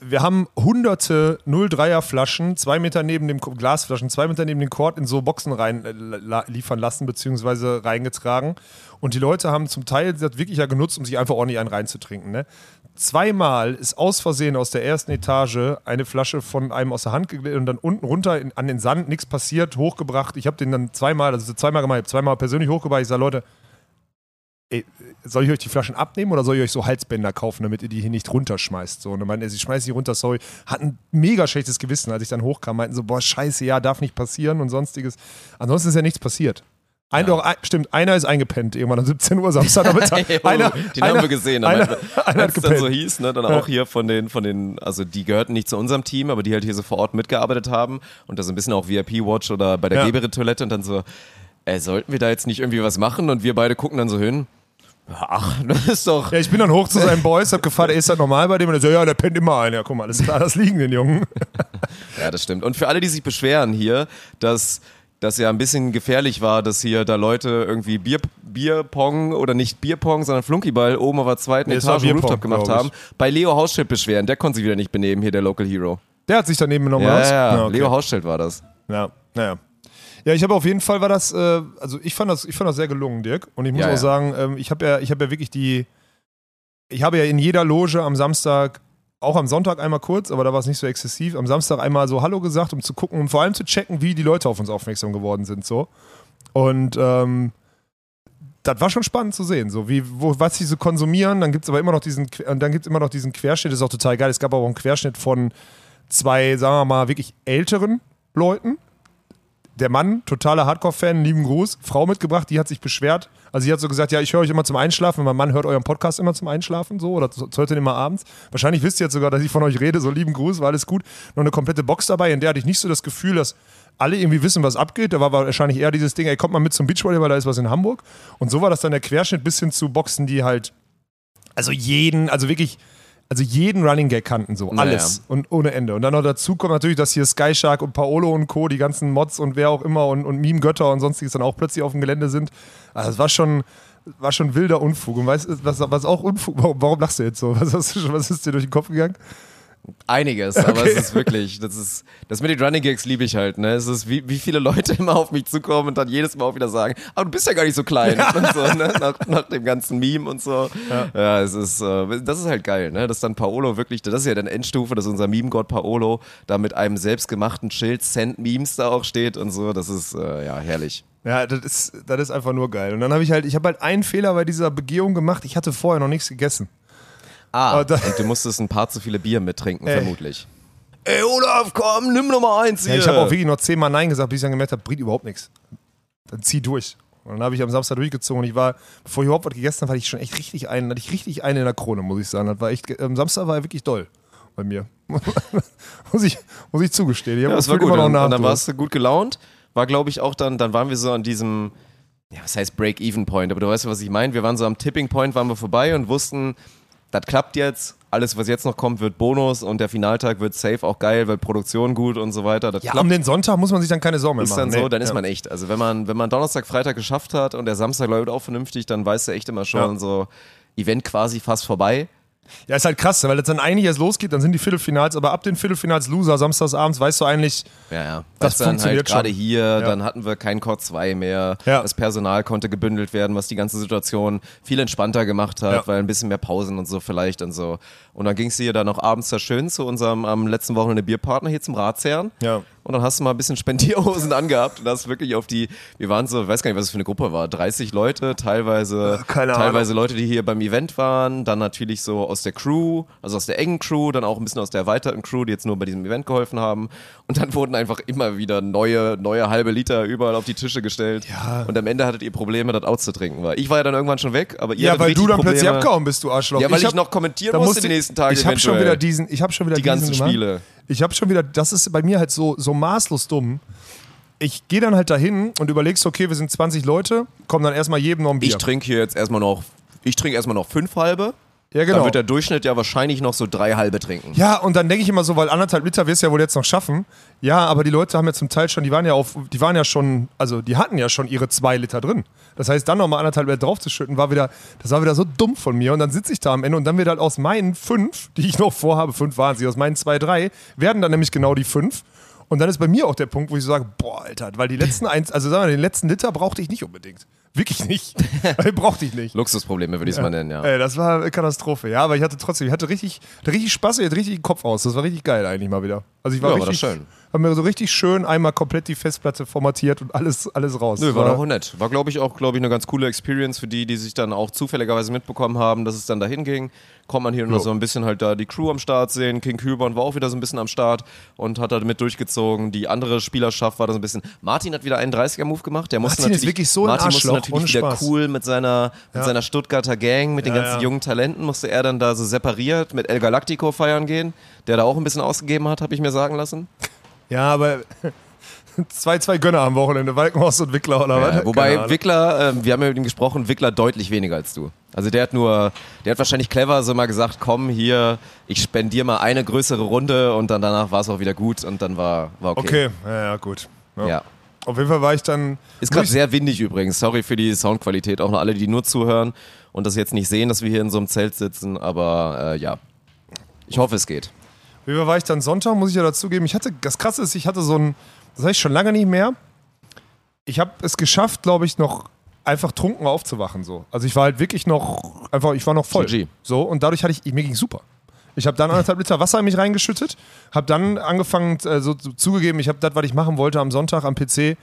wir haben hunderte 03er Flaschen, zwei Meter neben dem Glasflaschen, zwei Meter neben dem Court in so Boxen rein äh, liefern lassen, beziehungsweise reingetragen. Und die Leute haben zum Teil das wirklich ja genutzt, um sich einfach ordentlich einen reinzutrinken. Ne? Zweimal ist aus Versehen aus der ersten Etage eine Flasche von einem aus der Hand geglitten und dann unten runter in, an den Sand, nichts passiert, hochgebracht. Ich habe den dann zweimal, also zweimal gemacht, zweimal persönlich hochgebracht. Ich sage, Leute, ey, soll ich euch die Flaschen abnehmen oder soll ich euch so Halsbänder kaufen, damit ihr die hier nicht runterschmeißt? So, und dann meinten, sie schmeißen die runter, sorry. Hatten ein mega schlechtes Gewissen, als ich dann hochkam, meinten so, boah, scheiße, ja, darf nicht passieren und sonstiges. Ansonsten ist ja nichts passiert. Ein, doch, ein, stimmt, einer ist eingepennt irgendwann um 17 Uhr Samstagnachmittag. einer, den einer, haben wir gesehen. Einer, Einer, einer hat es dann so gepennt. hieß, ne, dann Ja. auch hier von den, von den, also die gehörten nicht zu unserem Team, aber die halt hier so vor Ort mitgearbeitet haben und da so ein bisschen auch VIP-Watch oder bei der Ja. Geberit-Toilette und dann so, äh, sollten wir da jetzt nicht irgendwie was machen? Und wir beide gucken dann so hin. Ach, das ist doch. Ja, ich bin dann hoch zu seinen Boys, hab gefragt, ist das normal bei dem? Und er so, ja, der pennt immer ein. Ja, guck mal, alles klar, das liegen den Jungen. Ja, das stimmt. Und für alle, die sich beschweren hier, dass das ja ein bisschen gefährlich war, dass hier da Leute irgendwie Bier, Bierpong oder nicht Bierpong, sondern Flunkyball oben auf der zweiten Nee, Etage im Bierpong, Rooftop gemacht haben. Bei Leo Hausschild beschweren, der konnte sich wieder nicht benehmen, hier der Local Hero. Der hat sich daneben genommen, Ja, oder was? ja, okay. Leo Hausschild war das. Ja, naja. Ja, ich habe auf jeden Fall war das, äh, also ich fand das, ich fand das sehr gelungen, Dirk. Und ich muss Ja, auch ja. sagen, ähm, ich habe ja, ich habe ja wirklich die, ich habe ja in jeder Loge am Samstag, auch am Sonntag einmal kurz, aber da war es nicht so exzessiv, am Samstag einmal so Hallo gesagt, um zu gucken und vor allem zu checken, wie die Leute auf uns aufmerksam geworden sind, so. Und ähm, das war schon spannend zu sehen, so wie, wo, was sie so konsumieren. Dann gibt es aber immer noch diesen, dann gibt immer noch diesen Querschnitt, das ist auch total geil. Es gab aber auch einen Querschnitt von zwei, sagen wir mal, wirklich älteren Leuten. Der Mann, totaler Hardcore-Fan, lieben Gruß, Frau mitgebracht, die hat sich beschwert. Also sie hat so gesagt, ja, ich höre euch immer zum Einschlafen. Mein Mann hört euren Podcast immer zum Einschlafen, so, oder zu- heute immer abends. Wahrscheinlich wisst ihr jetzt sogar, dass ich von euch rede, so lieben Gruß, war alles gut. Noch eine komplette Box dabei, in der hatte ich nicht so das Gefühl, dass alle irgendwie wissen, was abgeht. Da war wahrscheinlich eher dieses Ding, ey, kommt mal mit zum Beachvolleyball, da ist was in Hamburg. Und so war das dann der Querschnitt bis hin zu Boxen, die halt, also jeden, also wirklich, also jeden Running Gag kannten, so, Naja. alles und ohne Ende. Und dann noch dazu kommt natürlich, dass hier Sky Shark und Paolo und Co., die ganzen Mods und wer auch immer und, und Meme-Götter und sonstiges dann auch plötzlich auf dem Gelände sind. Also es war schon, war schon wilder Unfug. Und weißt du, was, was auch Unfug, warum, warum lachst du jetzt so? Was, schon- was ist dir durch den Kopf gegangen? Einiges, aber es ist wirklich, das ist, das mit den Running Gags liebe ich halt, ne? Es ist, wie, wie viele Leute immer auf mich zukommen und dann jedes Mal auch wieder sagen, aber du bist ja gar nicht so klein und so, ne? nach, nach dem ganzen Meme und so. Ja, ja es ist, äh, das ist halt geil, ne? Dass dann Paolo wirklich, das ist ja dann Endstufe, dass unser Meme-Gott Paolo da mit einem selbstgemachten Schild Send Memes da auch steht und so, das ist, äh, ja, herrlich. Ja, das ist, das ist einfach nur geil. Und dann habe ich halt, ich habe halt einen Fehler bei dieser Begehung gemacht. Ich hatte vorher noch nichts gegessen. Ah, und du musstest ein paar zu viele Bier mittrinken, Ey. vermutlich. Ey, Olaf, komm, nimm Nummer eins hier. Ja, ich habe auch wirklich noch zehnmal Nein gesagt, bis ich dann gemerkt habe, bringt überhaupt nichts. Dann zieh durch. Und dann habe ich am Samstag durchgezogen und ich war, bevor ich überhaupt was gegessen habe, hatte ich schon echt richtig einen, hatte ich richtig einen in der Krone, muss ich sagen. Das war echt, am Samstag war er wirklich doll bei mir. muss, ich, muss ich zugestehen. Ich ja, das war gut. und, und dann warst du gut gelaunt. War, glaube ich, auch dann, dann waren wir so an diesem, ja, was heißt Break-Even-Point, aber du weißt, was ich meine. Wir waren so am Tipping-Point, waren wir vorbei und wussten, das klappt jetzt. Alles, was jetzt noch kommt, wird Bonus und der Finaltag wird safe auch geil, weil Produktion gut und so weiter. Das ja, klappt. um den Sonntag muss man sich dann keine Sorgen mehr machen. Ist dann nee. so, dann ist man echt. Also wenn man, wenn man Donnerstag, Freitag geschafft hat und der Samstag läuft auch vernünftig, dann weißt du echt immer schon ja. so, Event quasi fast vorbei. Ja, ist halt krass, weil es dann eigentlich erst losgeht, dann sind die Viertelfinals, aber ab den Viertelfinals Loser, samstagsabends, weißt du eigentlich, ja, ja. das dann funktioniert halt gerade hier, ja. dann hatten wir kein Core 2 mehr, ja. das Personal konnte gebündelt werden, was die ganze Situation viel entspannter gemacht hat, ja. weil ein bisschen mehr Pausen und so vielleicht und so. Und dann ging es hier dann noch abends da schön zu unserem am letzten Wochenende Bierpartner hier zum Ratsherrn. Ja. Und dann hast du mal ein bisschen Spendierhosen angehabt und hast wirklich auf die, wir waren so, ich weiß gar nicht, was es für eine Gruppe war, 30 Leute, teilweise, Keine teilweise Ahnung. Leute, die hier beim Event waren, dann natürlich so aus der Crew, also aus der engen Crew, dann auch ein bisschen aus der erweiterten Crew, die jetzt nur bei diesem Event geholfen haben. Und dann wurden einfach immer wieder neue, neue halbe Liter überall auf die Tische gestellt. Ja. Und am Ende hattet ihr Probleme, das auszutrinken. Weil ich war ja dann irgendwann schon weg, aber ihr Ja, weil du dann Probleme. plötzlich abgehauen bist, du Arschloch. Ja, weil ich, hab, ich noch kommentieren musste die nächsten Tage. Ich habe schon wieder diesen, ich habe schon wieder die ganzen. Spiele. Ich habe schon wieder, das ist bei mir halt so, so maßlos dumm. Ich gehe dann halt dahin und überlegst, okay, wir sind 20 Leute, kommen dann erstmal jedem noch ein Bier. Ich trinke hier jetzt erstmal noch, ich trinke erstmal noch fünf halbe. Ja, genau. Dann wird der Durchschnitt ja wahrscheinlich noch so drei halbe trinken. Ja, und dann denke ich immer so, weil anderthalb Liter wirst du ja wohl jetzt noch schaffen. Ja, aber die Leute haben ja zum Teil schon, die waren ja auf, die waren ja schon, also die hatten ja schon ihre zwei Liter drin. Das heißt, dann nochmal anderthalb Liter draufzuschütten, war wieder, das war wieder so dumm von mir. Und dann sitze ich da am Ende und dann wird halt aus meinen fünf, die ich noch vorhabe, fünf waren sie, aus meinen zwei, drei, werden dann nämlich genau die fünf. Und dann ist bei mir auch der Punkt, wo ich so sage, boah, Alter, weil die letzten eins, also sagen wir, den letzten Liter brauchte ich nicht unbedingt. Wirklich nicht. brauchte ich nicht. Luxusprobleme würde ich es mal nennen, ja. Ey, das war eine Katastrophe. Ja, aber ich hatte trotzdem, ich hatte richtig, richtig Spaß, ich hatte richtig den Kopf aus. Das war richtig geil eigentlich mal wieder. Also ich war ja, richtig, war das schön haben wir so richtig schön einmal komplett die Festplatte formatiert und alles, alles raus. Nö, war, war auch nett. War, glaube ich, auch, glaube ich, eine ganz coole Experience für die, die sich dann auch zufälligerweise mitbekommen haben, dass es dann dahin ging. Kommt man hier nur so ein bisschen halt da die Crew am Start sehen. King Kühlborn war auch wieder so ein bisschen am Start und hat da mit durchgezogen. Die andere Spielerschaft war da so ein bisschen. Martin hat wieder einen 30er-Move gemacht. Der musste Martin natürlich, ist wirklich so ein Martin musste natürlich wieder cool mit seiner, mit ja. seiner Stuttgarter Gang, mit den ganzen ja. jungen Talenten, musste er dann da so separiert mit El Galactico feiern gehen, der da auch ein bisschen ausgegeben hat, habe ich mir sagen lassen. Ja, aber zwei, zwei Gönner am Wochenende, Walkenhorst und Wickler oder ja, was? Wobei Wickler, äh, wir haben ja mit ihm gesprochen, Wickler deutlich weniger als du. Also der hat nur, der hat wahrscheinlich clever so mal gesagt, komm hier, ich spendiere mal eine größere Runde und dann danach war es auch wieder gut und dann war, war okay. Okay, ja, ja gut. Ja. ja. Auf jeden Fall war ich dann. Ist gerade sehr windig übrigens. Sorry für die Soundqualität. Auch noch alle, die nur zuhören und das jetzt nicht sehen, dass wir hier in so einem Zelt sitzen. Aber äh, ja, ich hoffe, es geht. Wie war ich dann Sonntag, muss ich ja dazugeben. Ich hatte, das Krasse ist, ich hatte so ein, das habe ich schon lange nicht mehr. Ich habe es geschafft, glaube ich, noch einfach trunken aufzuwachen. So. Also ich war halt wirklich noch, einfach, ich war noch voll. GG. So, und dadurch hatte ich, mir ging super. Ich habe dann anderthalb Liter Wasser in mich reingeschüttet, habe dann angefangen, äh, so zugegeben, ich habe das, was ich machen wollte am Sonntag am PC,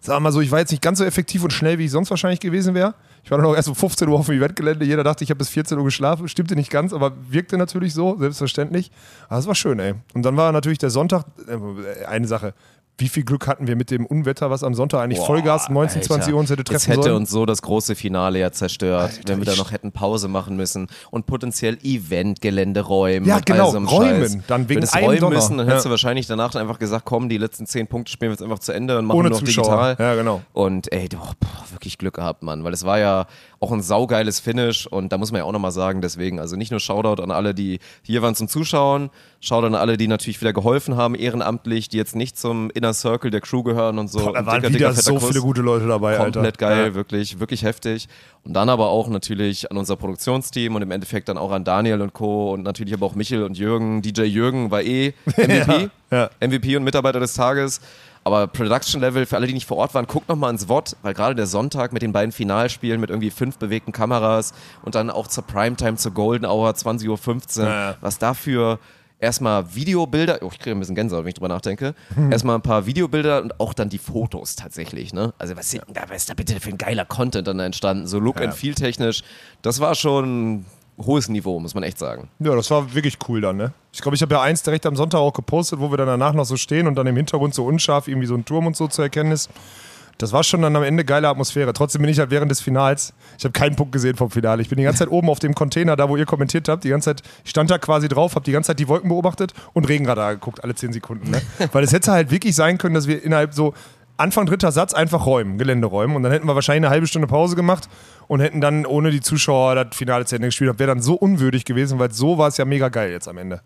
sag mal so, ich war jetzt nicht ganz so effektiv und schnell, wie ich sonst wahrscheinlich gewesen wäre. Ich war dann auch erst um 15 Uhr auf dem Eventgelände. Jeder dachte, ich habe bis 14 Uhr geschlafen. Stimmte nicht ganz, aber wirkte natürlich so, selbstverständlich. Aber es war schön, ey. Und dann war natürlich der Sonntag, äh, eine Sache, wie viel Glück hatten wir mit dem Unwetter, was am Sonntag eigentlich Boah, Vollgas 19, Alter. 20 Uhr uns hätte treffen sollen. Das hätte sollen. uns so das große Finale ja zerstört, Alter, wenn wir da noch hätten Pause machen müssen und potenziell Eventgelände räumen. Ja, genau, so räumen. Scheiß. Dann wegen wenn einem räumen Donner. müssen, dann ja. hättest du wahrscheinlich danach einfach gesagt, komm, die letzten 10 Punkte spielen wir jetzt einfach zu Ende und machen Ohne nur noch Zuschauer. digital. Ja, genau. Und ey, boah, wirklich Glück gehabt, Mann, weil es war ja auch ein saugeiles Finish und da muss man ja auch nochmal sagen, deswegen, also nicht nur Shoutout an alle, die hier waren zum Zuschauen, Shoutout an alle, die natürlich wieder geholfen haben, ehrenamtlich, die jetzt nicht zum Inner Circle der Crew gehören und so. Boah, da Und waren dicker, wieder dicker, so Kuss. viele gute Leute dabei, Alter. Komplett geil, Ja. wirklich, wirklich heftig. Und dann aber auch natürlich an unser Produktionsteam und im Endeffekt dann auch an Daniel und Co. und natürlich aber auch Michel und Jürgen. DJ Jürgen war eh MVP, Ja, ja. MVP und Mitarbeiter des Tages. Aber Production Level, für alle, die nicht vor Ort waren, guckt nochmal ins VOD, weil gerade der Sonntag mit den beiden Finalspielen mit irgendwie fünf bewegten Kameras und dann auch zur Primetime, zur Golden Hour, 20.15 Uhr, Ja, ja. was dafür erstmal Videobilder, oh, ich kriege ein bisschen Gänsehaut, wenn ich drüber nachdenke, Hm. erstmal ein paar Videobilder und auch dann die Fotos tatsächlich, ne? Also was, sind, was ist da bitte für ein geiler Content dann entstanden, so Look Ja. and Feel technisch, das war schon hohes Niveau, muss man echt sagen. Ja, das war wirklich cool dann, ne? Ich glaube, ich habe ja eins direkt am Sonntag auch gepostet, wo wir dann danach noch so stehen und dann im Hintergrund so unscharf irgendwie so ein Turm und so zu erkennen ist. Das war schon dann am Ende geile Atmosphäre. Trotzdem bin ich halt während des Finals, ich habe keinen Punkt gesehen vom Finale. Ich bin die ganze Zeit oben auf dem Container, da wo ihr kommentiert habt, die ganze Zeit, ich stand da quasi drauf, habe die ganze Zeit die Wolken beobachtet und Regenradar geguckt, alle 10 Sekunden. Ne? Weil es hätte halt wirklich sein können, dass wir innerhalb so Anfang dritter Satz einfach räumen, Gelände räumen und dann hätten wir wahrscheinlich eine halbe Stunde Pause gemacht und hätten dann ohne die Zuschauer das Finale zu Ende gespielt. Das wäre dann so unwürdig gewesen, weil so war es ja mega geil jetzt am Ende.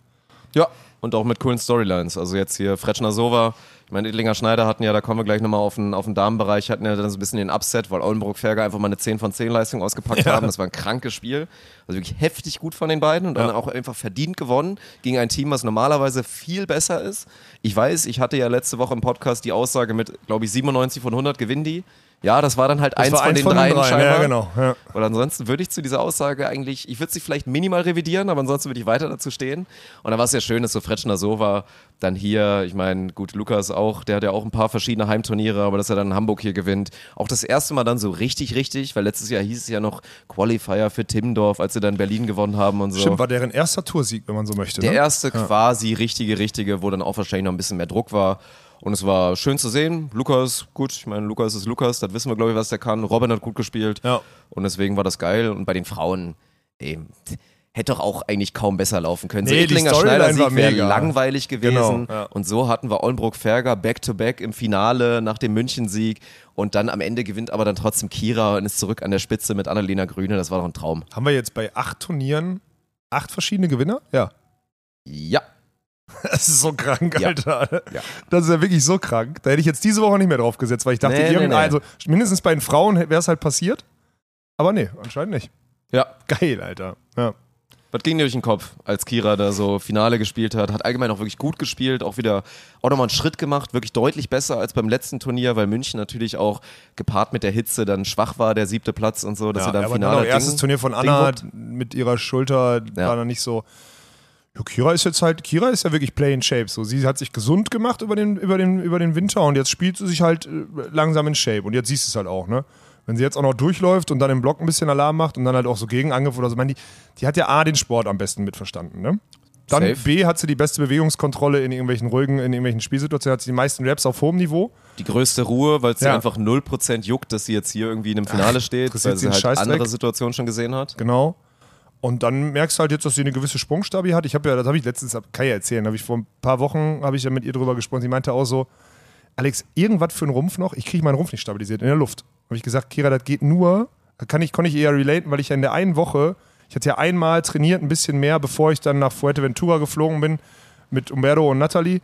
Ja. Und auch mit coolen Storylines. Also jetzt hier Fretschner Sova, ich meine, Idlinger Schneider hatten ja, da kommen wir gleich nochmal auf den, auf den Damenbereich, hatten ja dann so ein bisschen den Upset, weil Oldenburg-Ferger einfach mal eine 10 von 10 Leistung ausgepackt haben. Das war ein krankes Spiel. Also wirklich heftig gut von den beiden und dann Ja. auch einfach verdient gewonnen gegen ein Team, was normalerweise viel besser ist. Ich weiß, ich hatte ja letzte Woche im Podcast die Aussage mit, glaube ich, 97 von 100 gewinnen die. Ja, das war dann halt Das eins von eins den von den dreien dreien, scheinbar. ja, genau, ja. Weil ansonsten würde ich zu dieser Aussage eigentlich, ich würde sie vielleicht minimal revidieren, aber ansonsten würde ich weiter dazu stehen. Und dann war es ja schön, dass so Fretschner so war, dann hier, ich meine, gut, Lukas auch, der hat ja auch ein paar verschiedene Heimturniere, aber dass er dann in Hamburg hier gewinnt. Auch das erste Mal dann so richtig, richtig, weil letztes Jahr hieß es ja noch Qualifier für Timmendorf, als sie dann Berlin gewonnen haben und so. Stimmt, war deren erster Toursieg, wenn man so möchte. Der ne? erste quasi richtige, richtige, wo dann auch wahrscheinlich noch ein bisschen mehr Druck war. Und es war schön zu sehen. Lukas, gut, ich meine, Lukas ist Lukas, das wissen wir, glaube ich, was der kann. Robin hat gut gespielt. Ja. Und deswegen war das geil. Und bei den Frauen, eben, hätte doch auch eigentlich kaum besser laufen können. Nee, so Edlinger Schneider wäre langweilig gewesen. Genau, ja. Und so hatten wir Oldenburg-Ferger back-to-back im Finale nach dem München-Sieg. Und dann am Ende gewinnt aber dann trotzdem Kira und ist zurück an der Spitze mit Annalena Grüne. Das war doch ein Traum. Haben wir jetzt bei acht Turnieren acht verschiedene Gewinner? Ja. Ja. Das ist so krank, Ja. Alter. Ja. Das ist ja wirklich so krank. Da hätte ich jetzt diese Woche nicht mehr drauf gesetzt, weil ich dachte, Nee, nee, nee. also mindestens bei den Frauen wäre es halt passiert. Aber nee, anscheinend nicht. Ja. Geil, Alter. Ja. Was ging dir durch den Kopf, als Kira da so Finale gespielt hat? Hat allgemein auch wirklich gut gespielt, auch wieder auch nochmal einen Schritt gemacht, wirklich deutlich besser als beim letzten Turnier, weil München natürlich auch gepaart mit der Hitze dann schwach war, der siebte Platz und so, dass sie dann Finale auch erstes Turnier von Anna mit ihrer Schulter Ja. war dann nicht so. Ja, Kira ist jetzt halt, Kira ist ja wirklich play in shape. So, sie hat sich gesund gemacht über den, über den, über den Winter und jetzt spielt sie sich halt äh, langsam in Shape. Und jetzt siehst du es halt auch, ne? Wenn sie jetzt auch noch durchläuft und dann im Block ein bisschen Alarm macht und dann halt auch so Gegenangriff oder so, ich meine, die, die hat ja A, den Sport am besten mitverstanden, ne? Dann Safe. B, hat sie die beste Bewegungskontrolle in irgendwelchen ruhigen, in irgendwelchen Spielsituationen, hat sie die meisten Raps auf hohem Niveau. Die größte Ruhe, weil es sie Ja. einfach 0% juckt, dass sie jetzt hier irgendwie in einem Finale steht, interessiert weil sie halt andere Situationen schon gesehen hat. Genau. Und dann merkst du halt jetzt, dass sie eine gewisse Sprungstabi hat. Ich habe ja, das habe ich letztens, kann ja erzählen, habe ich vor ein paar Wochen, habe ich ja mit ihr drüber gesprochen. Sie meinte auch so, Alex, irgendwas für einen Rumpf noch? Ich kriege meinen Rumpf nicht stabilisiert in der Luft. Habe ich gesagt, Kira, das geht nur, da kann ich, konnte ich eher relaten, weil ich ja in der einen Woche, ich hatte ja einmal trainiert, ein bisschen mehr, bevor ich dann nach Fuerteventura geflogen bin mit Umberto und Natalie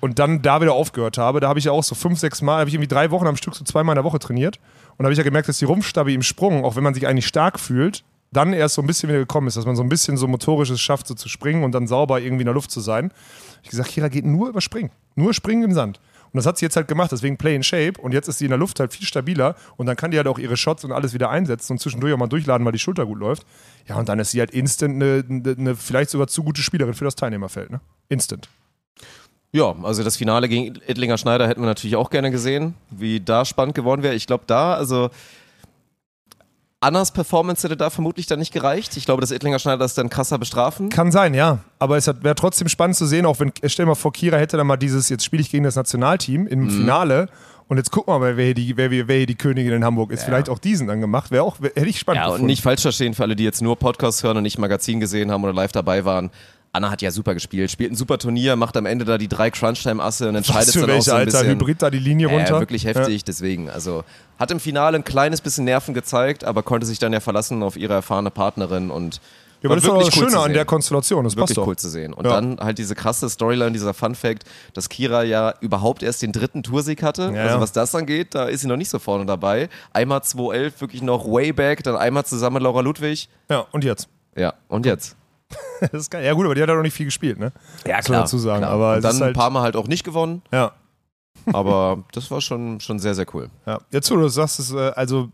und dann da wieder aufgehört habe. Da habe ich ja auch so fünf, sechs Mal, habe ich irgendwie drei Wochen am Stück so zweimal in der Woche trainiert. Und da habe ich ja gemerkt, dass die Rumpfstabi im Sprung, auch wenn man sich eigentlich stark fühlt, dann erst so ein bisschen wieder gekommen ist, dass man so ein bisschen so motorisches schafft, so zu springen und dann sauber irgendwie in der Luft zu sein. Ich gesagt, Kira geht nur über Springen. Nur Springen im Sand. Und das hat sie jetzt halt gemacht, deswegen Play in Shape. Und jetzt ist sie in der Luft halt viel stabiler. Und dann kann die halt auch ihre Shots und alles wieder einsetzen und zwischendurch auch mal durchladen, weil die Schulter gut läuft. Ja, und dann ist sie halt instant eine, eine, vielleicht sogar zu gute Spielerin für das Teilnehmerfeld. Ne? Instant. Ja, also das Finale gegen Edlinger Schneider hätten wir natürlich auch gerne gesehen, wie da spannend geworden wäre. Ich glaube da, also Annas Performance hätte da vermutlich dann nicht gereicht. Ich glaube, dass Edlinger Schneider das dann krasser bestrafen. Kann sein, ja. Aber es wäre trotzdem spannend zu sehen, auch wenn, stell dir mal vor, Kira hätte dann mal dieses, jetzt spiele ich gegen das Nationalteam im Mhm. Finale und jetzt guck mal, wer hier die, wer, wer hier die Königin in Hamburg ist. Vielleicht auch diesen dann gemacht. Wäre auch, wär, hätte ich spannend Ja, und gefunden. nicht falsch verstehen für alle, die jetzt nur Podcasts hören und nicht Magazin gesehen haben oder live dabei waren. Anna hat ja super gespielt, spielt ein super Turnier, macht am Ende da die drei Crunch-Time-Asse und entscheidet Was für dann auch welche, so ein Alter, bisschen. Hybrid da die Linie runter. Ja, wirklich heftig, deswegen. Also hat im Finale ein kleines bisschen Nerven gezeigt, aber konnte sich dann ja verlassen auf ihre erfahrene Partnerin und Ja, War aber das ist doch das Schöne an der Konstellation. Das passt Wirklich doch. cool zu sehen. Und Ja. dann halt diese krasse Storyline, dieser Fun Fact, dass Kira ja überhaupt erst den dritten Toursieg hatte. Ja, also ja. was das angeht, da ist sie noch nicht so vorne dabei. Einmal 2011, wirklich noch way back, dann einmal zusammen mit Laura Ludwig. Ja, und jetzt? Ja, und jetzt? Das ist geil. Ja, gut, aber die hat ja noch nicht viel gespielt, ne? Ja, man dazu sagen. klar. Aber dann ist ein halt, paar Mal halt auch nicht gewonnen, ja, aber das war schon, schon sehr, sehr cool. ja. Jetzt, wo du das sagst, ist, äh, also,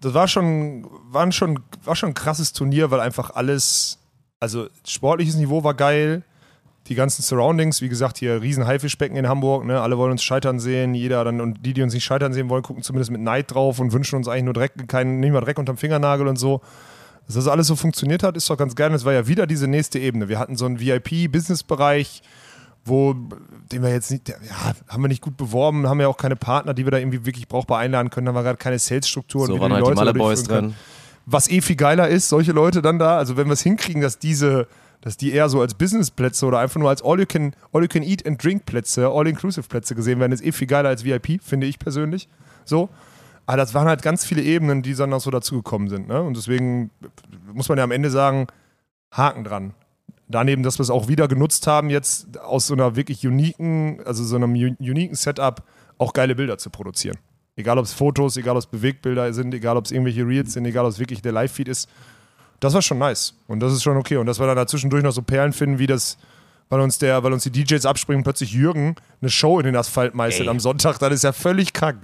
das war schon, war, schon, war schon ein krasses Turnier, weil einfach alles, also sportliches Niveau war geil. Die ganzen Surroundings, wie gesagt, hier riesen Haifischbecken in Hamburg, ne? alle wollen uns scheitern sehen, jeder dann und die, die uns nicht scheitern sehen wollen, gucken zumindest mit Neid drauf und wünschen uns eigentlich nur Dreck, keinen, nicht mal Dreck unterm Fingernagel und so. Dass das alles so funktioniert hat, ist doch ganz geil. Es war ja wieder diese nächste Ebene. Wir hatten so einen VIP-Business-Bereich, wo, den wir jetzt nicht, ja, haben wir nicht gut beworben, haben ja auch keine Partner, die wir da irgendwie wirklich brauchbar einladen können, da war gerade keine Sales-Struktur. So waren wir halt die Leute Malle dadurch Boys führen können. drin. Was eh viel geiler ist, solche Leute dann da, also wenn wir es hinkriegen, dass diese, dass die eher so als Businessplätze oder einfach nur als All-You-Can All you can Eat and Drink Plätze, All-Inclusive Plätze gesehen werden, ist eh viel geiler als VIP, finde ich persönlich. So. Aber das waren halt ganz viele Ebenen, die dann noch so dazugekommen sind. Ne? Und deswegen muss man ja am Ende sagen, Haken dran. Daneben, dass wir es auch wieder genutzt haben, jetzt aus so einer wirklich uniken, also so einem uniken Setup auch geile Bilder zu produzieren. Egal ob es Fotos, egal ob es Bewegtbilder sind, egal ob es irgendwelche Reels sind, egal ob es wirklich der Live-Feed ist. Das war schon nice. Und das ist schon okay. Und dass wir dann dazwischendurch noch so Perlen finden, wie das, weil uns der, weil uns die DJs abspringen, plötzlich Jürgen eine Show in den Asphalt meistert Ey. am Sonntag, das ist ja völlig krank.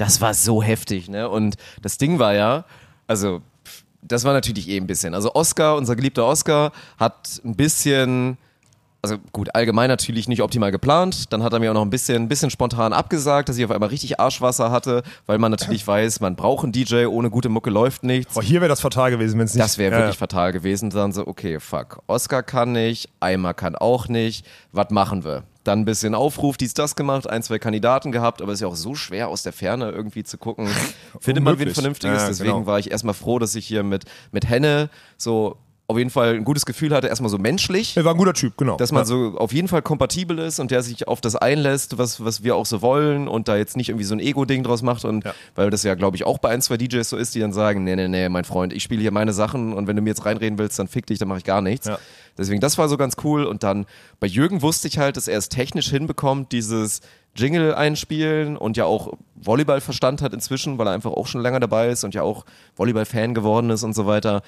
Das war so heftig, ne? Und das Ding war ja, also das war natürlich eh ein bisschen. Also Oscar, unser geliebter Oscar, hat ein bisschen, also gut, allgemein natürlich nicht optimal geplant. Dann hat er mir auch noch ein bisschen, ein bisschen spontan abgesagt, dass ich auf einmal richtig Arschwasser hatte, weil man natürlich weiß, man braucht einen DJ, ohne gute Mucke läuft nichts. Boah, hier wäre das fatal gewesen, wenn es nicht. Das wäre wirklich fatal gewesen. Dann so, okay, fuck. Oscar kann nicht, Eimer kann auch nicht. Was machen wir? Dann ein bisschen Aufruf, dies, das gemacht, ein, zwei Kandidaten gehabt, aber es ist ja auch so schwer aus der Ferne irgendwie zu gucken. Findet man wen. Vernünftiges? Ja, Deswegen genau. war ich erstmal froh, dass ich hier mit, mit Henne so auf jeden Fall ein gutes Gefühl hatte, erstmal so menschlich Er war ein guter Typ, genau. dass man ja. so auf jeden Fall kompatibel ist und der sich auf das einlässt, was, was wir auch so wollen und da jetzt nicht irgendwie so ein Ego-Ding draus macht und Ja. weil das ja, glaube ich, auch bei ein, zwei DJs so ist, die dann sagen, nee, nee, nee, mein Freund, ich spiele hier meine Sachen und wenn du mir jetzt reinreden willst, dann fick dich, dann mache ich gar nichts. Ja. Deswegen, das war so ganz cool und dann bei Jürgen wusste ich halt, dass er es technisch hinbekommt, dieses Jingle einspielen und ja auch Volleyball-Verstand hat inzwischen, weil er einfach auch schon länger dabei ist und ja auch Volleyball-Fan geworden ist und so weiter.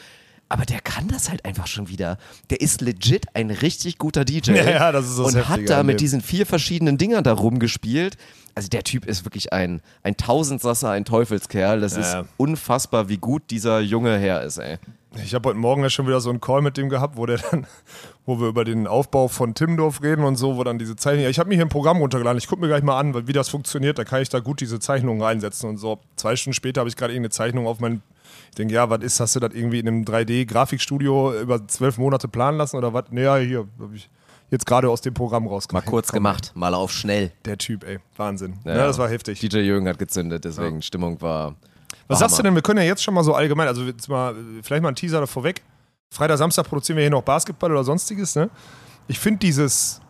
Aber der kann das halt einfach schon wieder. Der ist legit ein richtig guter DJ. Ja, ja, das ist das Und hat da mit diesen vier verschiedenen Dingern da rumgespielt. Also der Typ ist wirklich ein, ein Tausendsasser, ein Teufelskerl. Das ist Ja. unfassbar, wie gut dieser junge Herr ist, ey. Ich habe heute Morgen ja schon wieder so einen Call mit dem gehabt, wo der dann, wo wir über den Aufbau von Timmendorf reden und so, wo dann diese Zeichnungen. Ich habe mir hier ein Programm runtergeladen. Ich gucke mir gleich mal an, wie das funktioniert. Da kann ich da gut diese Zeichnungen reinsetzen und so. Zwei Stunden später habe ich gerade irgendeine Zeichnung auf mein. Ich denke, ja, was ist? Hast du das irgendwie in einem 3D-Grafikstudio über zwölf Monate planen lassen oder was? Naja, hier habe ich jetzt gerade aus dem Programm Mal rausgemacht. kurz gemacht, mal auf schnell. Der Typ, ey, Wahnsinn. Ja. Ja, das war heftig. DJ Jürgen hat gezündet, deswegen Stimmung war. Was sagst du denn? Wir können ja jetzt schon mal so allgemein, also jetzt mal, vielleicht mal ein Teaser davor weg. Freitag, Samstag produzieren wir hier noch Basketball oder sonstiges, ne? Ich finde dieses,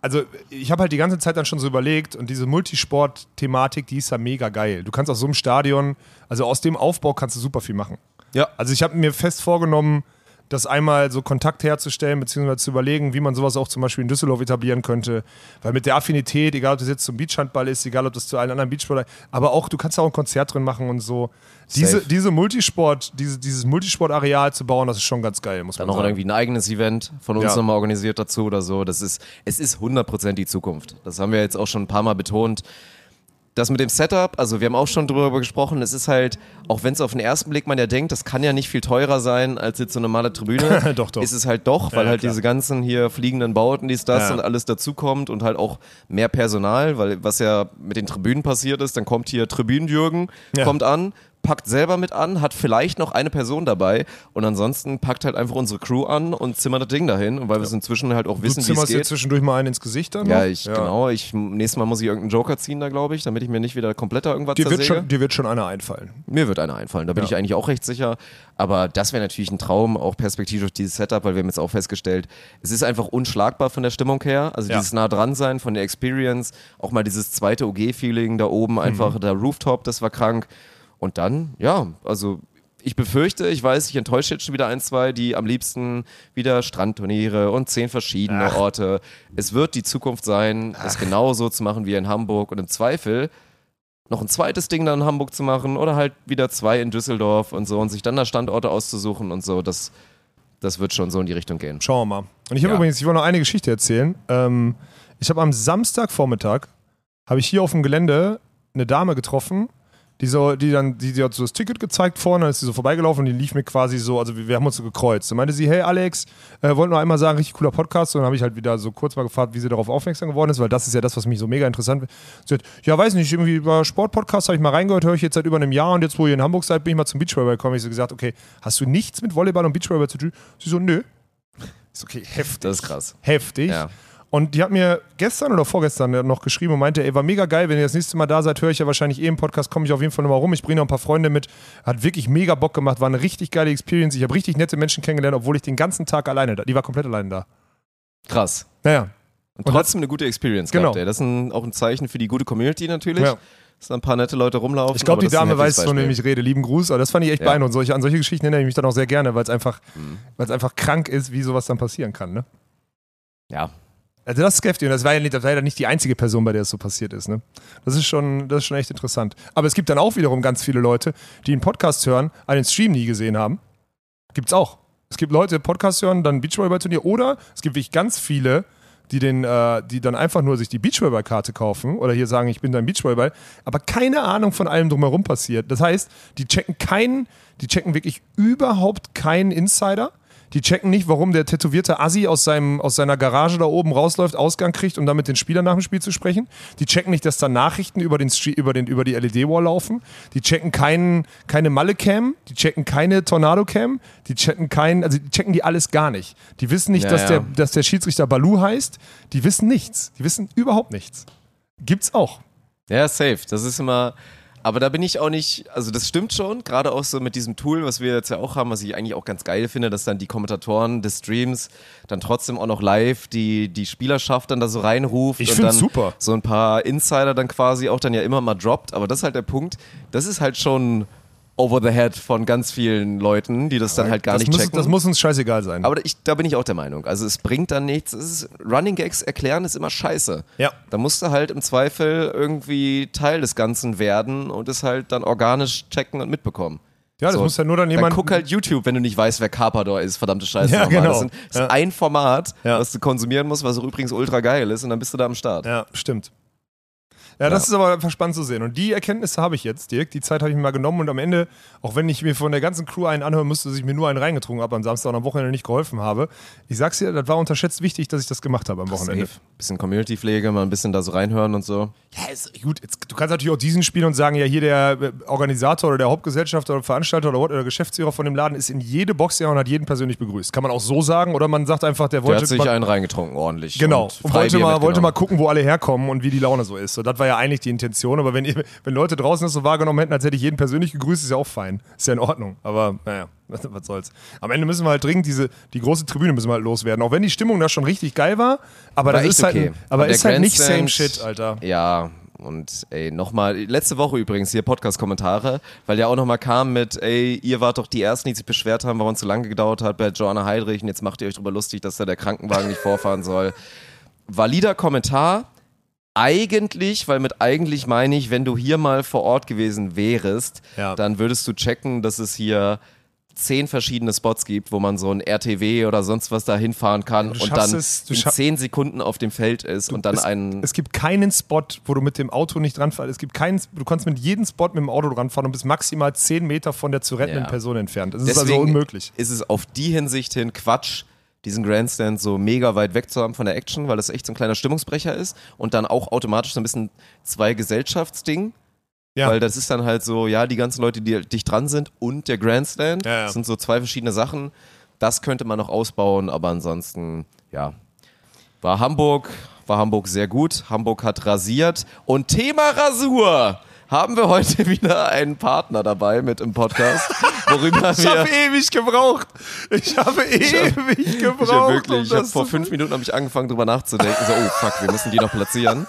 also ich habe halt die ganze Zeit dann schon so überlegt und diese Multisport-Thematik, die ist ja mega geil. Du kannst aus so einem Stadion, also aus dem Aufbau kannst du super viel machen. Ja. Also ich habe mir fest vorgenommen, das einmal so Kontakt herzustellen, beziehungsweise zu überlegen, wie man sowas auch zum Beispiel in Düsseldorf etablieren könnte. Weil mit der Affinität, egal ob das jetzt zum Beachhandball ist, egal ob das zu allen anderen Beachsportler, aber auch, du kannst auch ein Konzert drin machen und so. Diese, Safe. diese Multisport, diese, dieses Multisportareal zu bauen, das ist schon ganz geil, muss Dann man noch sagen. irgendwie ein eigenes Event von uns Ja. nochmal organisiert dazu oder so. Das ist, es ist 100% die Zukunft. Das haben wir jetzt auch schon ein paar Mal betont. Das mit dem Setup, also wir haben auch schon drüber gesprochen, es ist halt, auch wenn es auf den ersten Blick man ja denkt, das kann ja nicht viel teurer sein als jetzt so eine normale Tribüne. Doch, doch. Ist es halt doch, weil Ja, halt klar. diese ganzen hier fliegenden Bauten, dies, das Ja. und alles dazukommt und halt auch mehr Personal, weil was ja mit den Tribünen passiert ist, dann kommt hier Tribünenjürgen, Ja. kommt an, packt selber mit an, hat vielleicht noch eine Person dabei und ansonsten packt halt einfach unsere Crew an und zimmert das Ding dahin. Und weil wir es inzwischen halt auch Du wissen, wie es geht. zwischendurch mal einen ins Gesicht dann Ja, ich, genau. Ich, nächstes Mal muss ich irgendeinen Joker ziehen da, glaube ich, damit ich mir nicht wieder komplett da irgendwas Dir wird, schon, dir wird schon einer einfallen. Mir wird einer einfallen, da bin Ja. ich eigentlich auch recht sicher. Aber das wäre natürlich ein Traum, auch perspektivisch durch dieses Setup, weil wir haben jetzt auch festgestellt, es ist einfach unschlagbar von der Stimmung her. Also Ja. dieses nah dran sein von der Experience, auch mal dieses zweite OG-Feeling da oben, einfach Mhm. der Rooftop, das war krank. Und dann, ja, also ich befürchte, ich weiß, ich enttäusche jetzt schon wieder ein, zwei, die am liebsten wieder Strandturniere und zehn verschiedene Ach. Orte. Es wird die Zukunft sein, es genauso zu machen wie in Hamburg und im Zweifel noch ein zweites Ding dann in Hamburg zu machen oder halt wieder zwei in Düsseldorf und so und sich dann da Standorte auszusuchen und so. Das, das wird schon so in die Richtung gehen. Schauen wir mal. Und ich habe Ja. übrigens, ich wollte noch eine Geschichte erzählen. Ähm, ich habe am Samstagvormittag, habe ich hier auf dem Gelände eine Dame getroffen, die so, die dann, die, die hat so das Ticket gezeigt vorne, dann ist sie so vorbeigelaufen und die lief mir quasi so, also wir, wir haben uns so gekreuzt. Dann meinte sie, hey Alex, äh, wollte nur einmal sagen, richtig cooler Podcast. Und dann habe ich halt wieder so kurz mal gefragt, wie sie darauf aufmerksam geworden ist, weil das ist ja das, was mich so mega interessant wird. Sie hat, ja, weiß nicht, irgendwie über Sportpodcast habe ich mal reingehört, höre ich jetzt seit über einem Jahr und jetzt, wo ihr in Hamburg seid, bin ich mal zum Beachvolleyball gekommen. Ich so gesagt, okay, hast du nichts mit Volleyball und Beachvolleyball zu tun? Sie so, nö. Ist okay, heftig. Das ist krass. Heftig. Ja. Und die hat mir gestern oder vorgestern noch geschrieben und meinte, ey, war mega geil, wenn ihr das nächste Mal da seid, höre ich ja wahrscheinlich eh im Podcast, komme ich auf jeden Fall nochmal rum. Ich bringe noch ein paar Freunde mit. Hat wirklich mega Bock gemacht, war eine richtig geile Experience. Ich habe richtig nette Menschen kennengelernt, obwohl ich den ganzen Tag alleine da, die war komplett alleine da. Krass. Naja, Und trotzdem eine gute Experience Genau. gehabt, ey. Das ist ein, auch ein Zeichen für die gute Community natürlich. Ja. Dass da ein paar nette Leute rumlaufen. ich glaube, die Dame weiß, von wem ich rede. Lieben Gruß, aber das fand ich echt Ja. beeindruckend. Solche, an solche Geschichten erinnere ich mich dann auch sehr gerne, weil es einfach, Mhm. weil es einfach krank ist, wie sowas dann passieren kann. Ne? Ja. Also das ist heftig und das war ja nicht, das nicht die einzige Person, bei der es so passiert ist. Ne? Das, ist schon, das ist schon echt interessant. Aber es gibt dann auch wiederum ganz viele Leute, die einen Podcast hören, einen Stream nie gesehen haben. Gibt's auch. Es gibt Leute, die Podcast hören, dann Beachvolleyball-Turnier oder es gibt wirklich ganz viele, die, den, äh, die dann einfach nur sich die Beachvolleyball-Karte kaufen oder hier sagen, ich bin dein Beachvolleyball, aber keine Ahnung von allem drumherum passiert. Das heißt, die checken keinen, die checken wirklich überhaupt keinen Insider. Die checken nicht, warum der tätowierte Assi aus, seinem, aus seiner Garage da oben rausläuft, Ausgang kriegt, um dann mit den Spielern nach dem Spiel zu sprechen. Die checken nicht, dass da Nachrichten über, den, über, den, über die LED-Wall laufen. Die checken keinen, keine Malle-Cam. Die checken keine Tornado-Cam. Die checken keinen, also die checken die alles gar nicht. Die wissen nicht, Ja, dass, ja. Der, dass der Schiedsrichter Balu heißt. Die wissen nichts. Die wissen überhaupt nichts. Gibt's auch. Ja, safe. Das ist immer. Aber da bin ich auch nicht, also das stimmt schon, gerade auch so mit diesem Tool, was wir jetzt ja auch haben, was ich eigentlich auch ganz geil finde, dass dann die Kommentatoren des Streams dann trotzdem auch noch live die, die Spielerschaft dann da so reinruft Ich und dann super. so ein paar Insider dann quasi auch dann ja immer mal droppt. Aber das ist halt der Punkt, das ist halt schon over the head von ganz vielen Leuten, die das dann halt gar das nicht muss, checken. Das muss uns scheißegal sein. Aber ich, da bin ich auch der Meinung. Also es bringt dann nichts. Ist, Running Gags erklären ist immer scheiße. Ja. Da musst du halt im Zweifel irgendwie Teil des Ganzen werden und es halt dann organisch checken und mitbekommen. ja, das So, muss ja nur dann jemand. Dann guck halt YouTube, wenn du nicht weißt, wer Carpador ist. Verdammte Scheiße. Ja, genau. Das, sind, das Ja. ist ein Format, Ja. was du konsumieren musst, was auch übrigens ultra geil ist und dann bist du da am Start. Ja, stimmt. Ja, das ist aber einfach spannend zu sehen. Und die Erkenntnisse habe ich jetzt, Dirk. Die Zeit habe ich mir mal genommen und am Ende, auch wenn ich mir von der ganzen Crew einen anhören musste, dass ich mir nur einen reingetrunken habe am Samstag und am Wochenende nicht geholfen habe. Ich sag's dir, das war unterschätzt wichtig, dass ich das gemacht habe am Wochenende. Safe. Bisschen Community-Pflege, mal ein bisschen da so reinhören und so. Ja, ist gut. Jetzt, du kannst natürlich auch diesen spielen und sagen, ja, hier der äh, Organisator oder der Hauptgesellschafter oder Veranstalter oder, oder Geschäftsführer von dem Laden ist in jede Box gegangen und hat jeden persönlich begrüßt. Kann man auch so sagen oder man sagt einfach, der Der wollte hat sich einen reingetrunken, ordentlich. Genau. Und, Und, wollte, mal, wollte mal gucken, wo alle herkommen und wie die Laune so ist. So, das war ja eigentlich die Intention. Aber wenn, ihr, wenn Leute draußen das so wahrgenommen hätten, als hätte ich jeden persönlich gegrüßt, ist ja auch fein. Ist ja in Ordnung. Aber naja, was, was soll's. Am Ende müssen wir halt dringend diese, die große Tribüne müssen wir halt loswerden. Auch wenn die Stimmung da schon richtig geil war. Aber War das ist halt, okay. ein- aber ist halt nicht same Grandstand- shit, Alter. Ja, und ey, nochmal, letzte Woche übrigens hier Podcast-Kommentare, weil der auch nochmal kam mit, ey, ihr wart doch die Ersten, die sich beschwert haben, warum es so lange gedauert hat bei Joanna Heidrich und jetzt macht ihr euch drüber lustig, dass da der Krankenwagen nicht vorfahren soll. Valider Kommentar. Eigentlich, weil mit eigentlich meine ich, wenn du hier mal vor Ort gewesen wärest, Ja. dann würdest du checken, dass es hier zehn verschiedene Spots gibt, wo man so ein RTW oder sonst was da hinfahren kann Du und dann es, du in zehn Sekunden auf dem Feld ist und dann es, einen es gibt keinen Spot, wo du mit dem Auto nicht dran fährst. Es gibt keinen, du kannst mit jedem Spot mit dem Auto dran fahren und bist maximal 10 Meter von der zu rettenden Ja. Person entfernt. Das ist also Deswegen unmöglich. Ist es auf die Hinsicht hin Quatsch, diesen Grandstand so mega weit weg zu haben von der Action, weil das echt so ein kleiner Stimmungsbrecher ist und dann auch automatisch so ein bisschen zwei Gesellschaftsding. Ja. Weil das ist dann halt so, ja, die ganzen Leute, die dicht dran sind und der Grandstand, Ja, ja. das sind so zwei verschiedene Sachen. Das könnte man noch ausbauen, aber ansonsten, ja. War Hamburg, war Hamburg sehr gut. Hamburg hat rasiert. Und Thema Rasur haben wir heute wieder einen Partner dabei mit im Podcast, worüber Ich wir habe ewig gebraucht. Ich habe ewig gebraucht. ich hab wirklich, um ich habe vor fünf Minuten habe ich angefangen drüber nachzudenken. So, oh fuck, wir müssen die noch platzieren.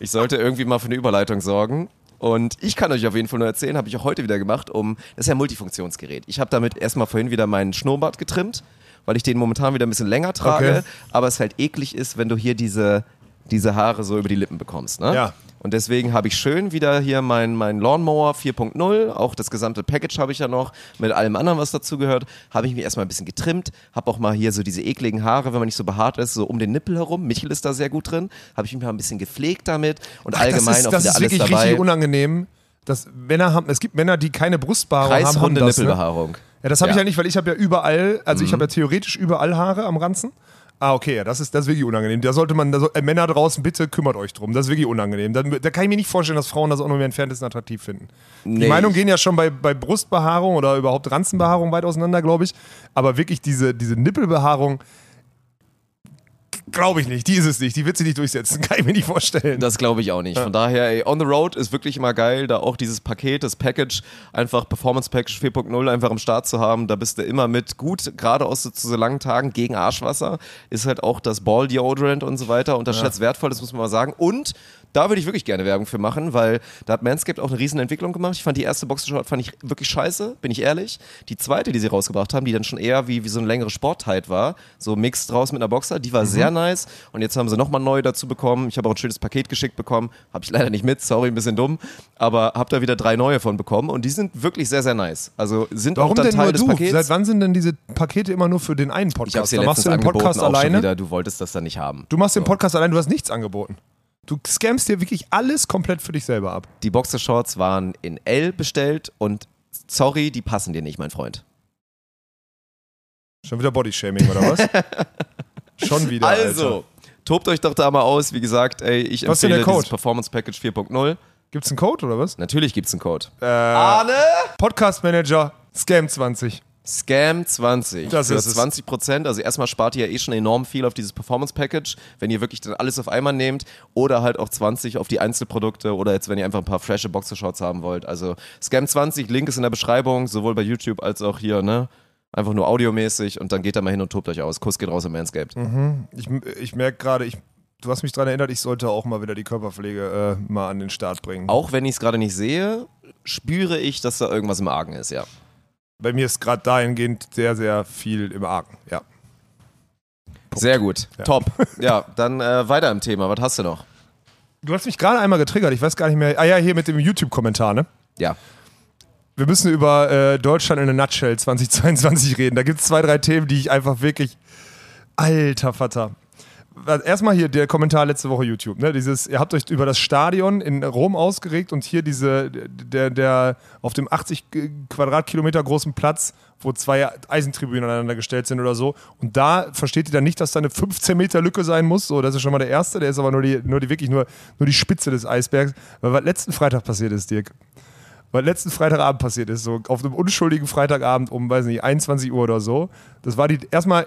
Ich sollte irgendwie mal für eine Überleitung sorgen. Und ich kann euch auf jeden Fall nur erzählen, habe ich auch heute wieder gemacht, um, das ist ja ein Multifunktionsgerät. Ich habe damit erstmal vorhin wieder meinen Schnurrbart getrimmt, weil ich den momentan wieder ein bisschen länger trage, Okay. aber es halt eklig ist, wenn du hier diese, diese Haare so über die Lippen bekommst. Ne? Ja. Und deswegen habe ich schön wieder hier mein, mein Lawnmower 4.0, auch das gesamte Package habe ich ja noch, mit allem anderen, was dazugehört, habe ich mir erstmal ein bisschen getrimmt, habe auch mal hier so diese ekligen Haare, wenn man nicht so behaart ist, so um den Nippel herum, Michel ist da sehr gut drin, habe ich mich mal ein bisschen gepflegt damit und allgemein das ist, auch das wieder ist alles wirklich dabei. richtig unangenehm. Dass Männer haben, es gibt Männer, die keine Brustbehaarung haben. haben das, ne? Nippelbehaarung. Ja, das habe ich Ja. Mhm. ja nicht, weil ich habe ja überall, also ich habe ja theoretisch überall Haare am Ranzen. Ah, okay, ja, das ist, das ist wirklich unangenehm. Da sollte man, da soll, äh, Männer draußen, bitte kümmert euch drum. Das ist wirklich unangenehm. Da, da kann ich mir nicht vorstellen, dass Frauen das auch nur im Entferntesten attraktiv finden. Die Nee. Meinungen gehen ja schon bei, bei Brustbehaarung oder überhaupt Ranzenbehaarung weit auseinander, glaube ich. Aber wirklich diese, diese Nippelbehaarung, glaube ich nicht. Die ist es nicht. Die wird sie nicht durchsetzen. Kann ich mir nicht vorstellen. Das glaube ich auch nicht. Von daher, ey, On the Road ist wirklich immer geil, da auch dieses Paket, das Package, einfach Performance Package 4.0 einfach am Start zu haben. Da bist du immer mit gut, gerade aus so, zu so langen Tagen gegen Arschwasser. Ist halt auch das Ball Deodorant und so weiter. Unterschätzt wertvoll, das muss man mal sagen. Und da würde ich wirklich gerne Werbung für machen, weil da hat Manscaped auch eine riesen Entwicklung gemacht. Ich fand die erste Boxershort fand ich wirklich scheiße, bin ich ehrlich. Die zweite, die sie rausgebracht haben, die dann schon eher wie, wie so eine längere Sportheit war, so mixed draus mit einer Boxer, die war sehr nice. Und jetzt haben sie nochmal neu dazu bekommen. Ich habe auch ein schönes Paket geschickt bekommen. Habe ich leider nicht mit, sorry, ein bisschen dumm. Aber habe da wieder drei neue von bekommen und die sind wirklich sehr, sehr nice. Also sind auch Warum dann denn Teil nur des du? Pakets. Seit wann sind denn diese Pakete immer nur für den einen ich habe Podcast? es dir Da machst du den Podcast auch alleine. wieder. Du wolltest das dann nicht haben. Du machst den Podcast allein, du hast nichts angeboten. Du scammst dir wirklich alles komplett für dich selber ab. Die Boxershorts waren in L bestellt und sorry, die passen dir nicht, mein Freund. Schon wieder Bodyshaming oder was? Schon wieder. Also, Alter. tobt euch doch da mal aus. Wie gesagt, ey, ich Was empfehle dieses Performance Package 4.0. Gibt's einen Code oder was? Natürlich gibt's einen Code. Äh, Podcast Manager Scam 20. Scam 20 Das für ist es. 20 Prozent. Also erstmal spart ihr ja eh schon enorm viel auf dieses Performance Package, wenn ihr wirklich dann alles auf einmal nehmt oder halt auch 20 auf die Einzelprodukte oder jetzt wenn ihr einfach ein paar frische Boxershorts haben wollt. Also Scam 20, Link ist in der Beschreibung, sowohl bei YouTube als auch hier, ne? Einfach nur audiomäßig und dann geht da mal hin und tobt euch aus. Kuss geht raus im Manscaped. Ich, ich merke gerade, ich, du hast mich daran erinnert, ich sollte auch mal wieder die Körperpflege äh, mal an den Start bringen. Auch wenn ich es gerade nicht sehe, spüre ich, dass da irgendwas im Argen ist, ja. Bei mir ist gerade dahingehend sehr, sehr viel im Argen. Ja. Sehr gut. Top. Ja, dann äh, weiter im Thema. Was hast du noch? Du hast mich gerade einmal getriggert, ich weiß gar nicht mehr. Ah ja, hier mit dem YouTube-Kommentar, ne? Ja. Wir müssen über äh, Deutschland in a Nutshell 2022 reden. Da gibt es zwei, drei Themen, die ich einfach wirklich. Alter Vater. Erstmal hier der Kommentar letzte Woche YouTube. Ne? Dieses, ihr habt euch über das Stadion in Rom ausgeregt und hier diese, der, der auf dem 80 Quadratkilometer großen Platz, wo zwei Eisentribünen aneinander gestellt sind oder so. Und da versteht ihr dann nicht, dass da eine 15 Meter Lücke sein muss. So, das ist schon mal der erste. Der ist aber nur die, nur die wirklich nur, nur die Spitze des Eisbergs. Weil was letzten Freitag passiert ist, Dirk, was letzten Freitagabend passiert ist, so auf einem unschuldigen Freitagabend um, weiß nicht, 21 Uhr oder so. Das war die erstmal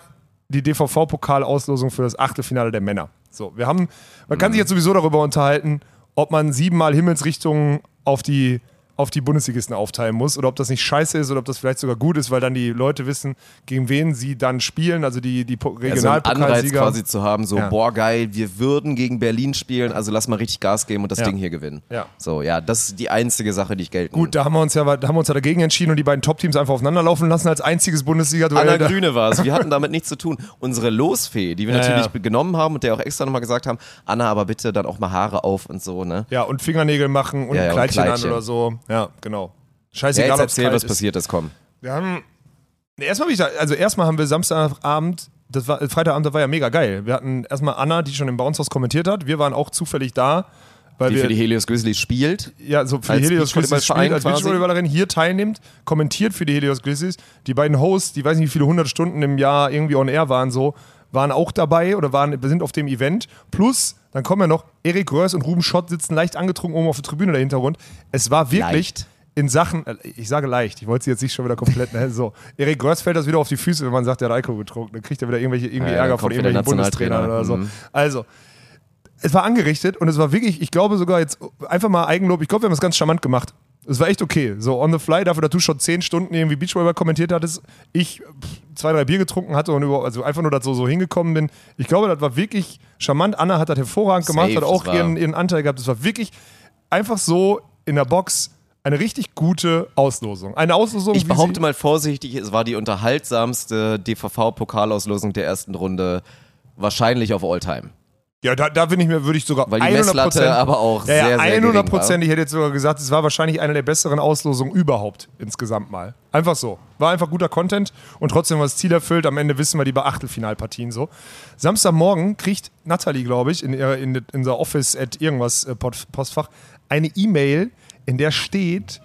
die DVV-Pokalauslosung für das Achtelfinale der Männer. So, wir haben, man kann sich jetzt sowieso darüber unterhalten, ob man siebenmal Himmelsrichtungen auf die auf die Bundesligisten aufteilen muss oder ob das nicht scheiße ist oder ob das vielleicht sogar gut ist, weil dann die Leute wissen, gegen wen sie dann spielen, also die, die Anreiz Regionalpokalsieger. quasi zu haben, so, Ja. boah, geil, wir würden gegen Berlin spielen, also lass mal richtig Gas geben und das Ja. Ding hier gewinnen. Ja. So, ja, das ist die einzige Sache, die ich gelten Gut, da haben wir uns ja da haben wir uns ja dagegen entschieden und die beiden Top-Teams einfach aufeinanderlaufen lassen als einziges Bundesliga-Duell. Anna Grüne war es. Wir hatten damit nichts zu tun. Unsere Losfee, die wir Ja, natürlich genommen haben und der auch extra nochmal gesagt haben, Anna, aber bitte dann auch mal Haare auf und so, ne? Ja, und Fingernägel machen und Ja, ja, und Kleidchen, Kleidchen. an oder so. Ja, genau. Ja, Scheißegal, jetzt ob's erzähl, was ist. passiert ist, komm. Wir haben. Erstmal, ich also erstmal haben wir Samstagabend, das war Freitagabend, das war ja mega geil. Wir hatten erstmal Anna, die schon im Bounce kommentiert hat. Wir waren auch zufällig da, weil Die wir für die Helios Grizzlies spielt. ja, so für die Helios Grizzlies spielt, als. Beachvolleyballerin hier teilnimmt, kommentiert für die Helios Grizzlies. Die beiden Hosts, die weiß nicht, wie viele hundert Stunden im Jahr irgendwie on air waren, so, waren auch dabei oder waren, sind auf dem Event. Plus, dann kommen ja noch Erik Röhrs und Ruben Schott sitzen leicht angetrunken oben auf der Tribüne der Hintergrund. Es war wirklich Leicht. in Sachen, äh, ich sage leicht, ich wollte sie jetzt nicht schon wieder komplett, ne, so. Erik Röhrs fällt das wieder auf die Füße, wenn man sagt, der hat Alkohol getrunken. Dann kriegt er wieder irgendwelche irgendwie Ja, Ärger von irgendwelchen. Bundestrainern oder so. Mhm. Also, es war angerichtet und es war wirklich, ich glaube sogar jetzt einfach mal Eigenlob, ich glaube, wir haben es ganz charmant gemacht. Es war echt okay. So on the fly, dafür, dass du schon zehn Stunden irgendwie Beachvolleyball kommentiert hattest, ich zwei, drei Bier getrunken hatte und über, also einfach nur dazu so hingekommen bin. Ich glaube, das war wirklich charmant. Anna hat das hervorragend gemacht, Safe, hat auch ihren, ihren Anteil gehabt. Es war wirklich einfach so in der Box eine richtig gute Auslosung. Eine Auslosung. Ich behaupte mal vorsichtig, es war die unterhaltsamste DVV-Pokalauslosung der ersten Runde, wahrscheinlich auf All-Time. Ja, da, da bin ich mir, würde ich sogar Weil die 100 Messlatte aber auch ja, sehr, sehr 100 gering Prozent. Ich hätte jetzt sogar gesagt, es war wahrscheinlich eine der besseren Auslosungen überhaupt insgesamt mal. Einfach so. War einfach guter Content und trotzdem war das Ziel erfüllt. Am Ende wissen wir die bei Achtelfinalpartien so. Samstagmorgen kriegt Nathalie, glaube ich, in, ihrer, in, in unser Office at irgendwas äh, Post- Postfach eine E-Mail, in der steht,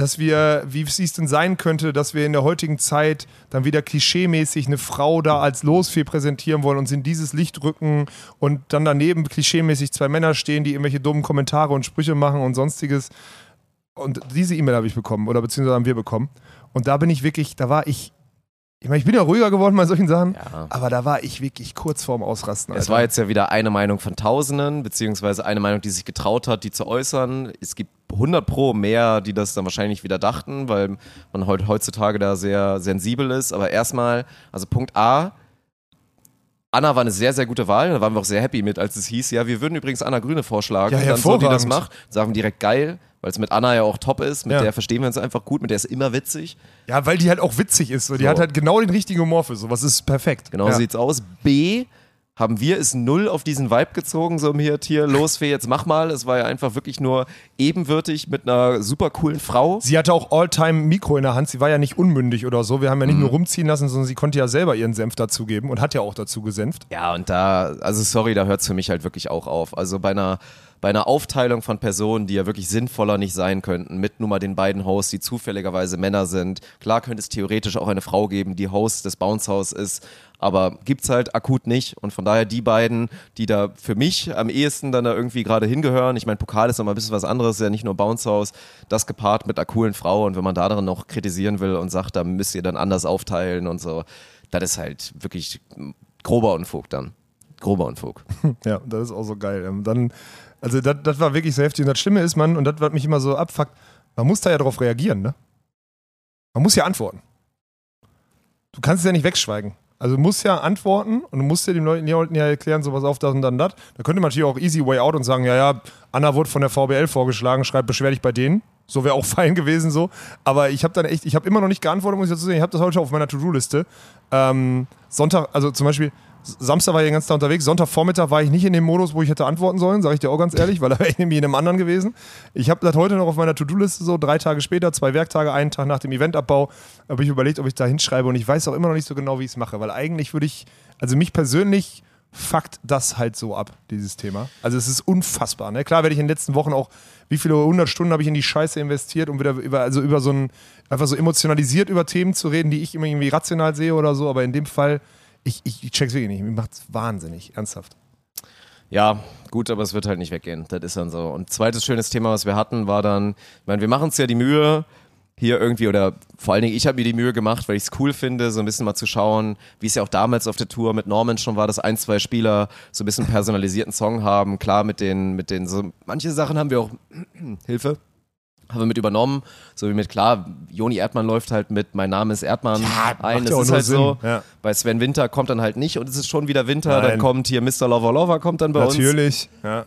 dass wir, wie es denn sein könnte, dass wir in der heutigen Zeit dann wieder klischeemäßig eine Frau da als Losfee präsentieren wollen und sie in dieses Licht rücken und dann daneben klischeemäßig zwei Männer stehen, die irgendwelche dummen Kommentare und Sprüche machen und sonstiges. Und diese E-Mail habe ich bekommen oder beziehungsweise haben wir bekommen. Und da bin ich wirklich, da war ich, ich meine, ich bin ja ruhiger geworden bei solchen Sachen, Ja. aber da war ich wirklich kurz vorm Ausrasten. Es Alter. war jetzt ja wieder eine Meinung von Tausenden, beziehungsweise eine Meinung, die sich getraut hat, die zu äußern. Es gibt 100 Pro mehr, die das dann wahrscheinlich wieder dachten, weil man heut- heutzutage da sehr sensibel ist. Aber erstmal, also Punkt A, Anna war eine sehr, sehr gute Wahl. Da waren wir auch sehr happy mit, als es hieß, ja, wir würden übrigens Anna Grüne vorschlagen. Ja, und dann so, die das macht, sagen wir direkt geil, weil es mit Anna ja auch top ist. Mit Ja. der verstehen wir uns einfach gut, mit der ist immer witzig. ja, weil die halt auch witzig ist. So. Die So. hat halt genau den richtigen Humor für sowas. ist perfekt. Genau ja. sieht's aus. B, haben wir es null auf diesen Vibe gezogen, so hier, Tier, los, Fee, jetzt mach mal. Es war ja einfach wirklich nur ebenwürdig mit einer super coolen Frau. Sie hatte auch All-Time-Mikro in der Hand. Sie war ja nicht unmündig oder so. Wir haben ja nicht nur rumziehen lassen, sondern sie konnte ja selber ihren Senf dazugeben und hat ja auch dazu gesenft. Ja, und da, also sorry, da hört's für mich halt wirklich auch auf. Also bei einer, bei einer Aufteilung von Personen, die ja wirklich sinnvoller nicht sein könnten, mit nun mal den beiden Hosts, die zufälligerweise Männer sind. Klar könnte es theoretisch auch eine Frau geben, die Host des Bounce House ist, aber gibt's halt akut nicht. Und von daher die beiden, die da für mich am ehesten dann da irgendwie gerade hingehören. Ich meine, Pokal ist noch mal ein bisschen was anderes, ja nicht nur Bounce House, das gepaart mit einer coolen Frau. Und wenn man darin noch kritisieren will und sagt, da müsst ihr dann anders aufteilen und so, das ist halt wirklich grober Unfug dann. Grober Unfug. Ja, das ist auch so geil. Ähm, Dann, also das, war wirklich so heftig. Und das Schlimme ist, man, und das, was mich immer so abfuckt, man muss da ja darauf reagieren, ne? Man muss ja antworten. Du kannst es ja nicht wegschweigen. Also du musst ja antworten und du musst ja den Leuten ja erklären, sowas auf das und dann das. Da könnte man natürlich auch easy way out und sagen, ja, ja, Anna wurde von der VBL vorgeschlagen, schreib beschwer dich bei denen. So wäre auch fein gewesen so. Aber ich habe dann echt, ich habe immer noch nicht geantwortet, muss ich dazu sagen. Ich habe das heute auf meiner To-Do-Liste. Ähm, Sonntag, also zum Beispiel, Samstag war ich den ganzen Tag unterwegs, Sonntagvormittag war ich nicht in dem Modus, wo ich hätte antworten sollen, sage ich dir auch ganz ehrlich, weil da wäre ich nämlich in einem anderen gewesen. Ich habe das heute noch auf meiner To-Do-Liste so, drei Tage später, zwei Werktage, einen Tag nach dem Eventabbau, habe ich überlegt, ob ich da hinschreibe und ich weiß auch immer noch nicht so genau, wie ich es mache, weil eigentlich würde ich, also mich persönlich fuckt das halt so ab, dieses Thema. Also es ist unfassbar. Ne? Klar werde ich in den letzten Wochen auch, wie viele hundert Stunden habe ich in die Scheiße investiert, um wieder über, also über so ein, einfach so emotionalisiert über Themen zu reden, die ich immer irgendwie rational sehe oder so, aber in dem Fall, ich, ich, check's wirklich nicht. Mir macht's wahnsinnig, ernsthaft. Ja, gut, aber es wird halt nicht weggehen. Das ist dann so. Und zweites schönes Thema, was wir hatten, war dann, ich meine, wir machen uns ja die Mühe, hier irgendwie, oder vor allen Dingen, ich habe mir die Mühe gemacht, weil ich es cool finde, so ein bisschen mal zu schauen, wie es ja auch damals auf der Tour mit Norman schon war, dass ein, zwei Spieler so ein bisschen personalisierten Song haben. Klar, mit den, mit den, so, manche Sachen haben wir auch, Hilfe, haben wir mit übernommen, so wie mit, klar, Joni Erdmann läuft halt mit Mein Name ist Erdmann ein, das ja ist halt Sinn. so. Ja. Bei Sven Winter kommt dann halt nicht und es ist schon wieder Winter, Nein. dann kommt hier Mr. Lover Lover, kommt dann bei uns. Natürlich. Ja.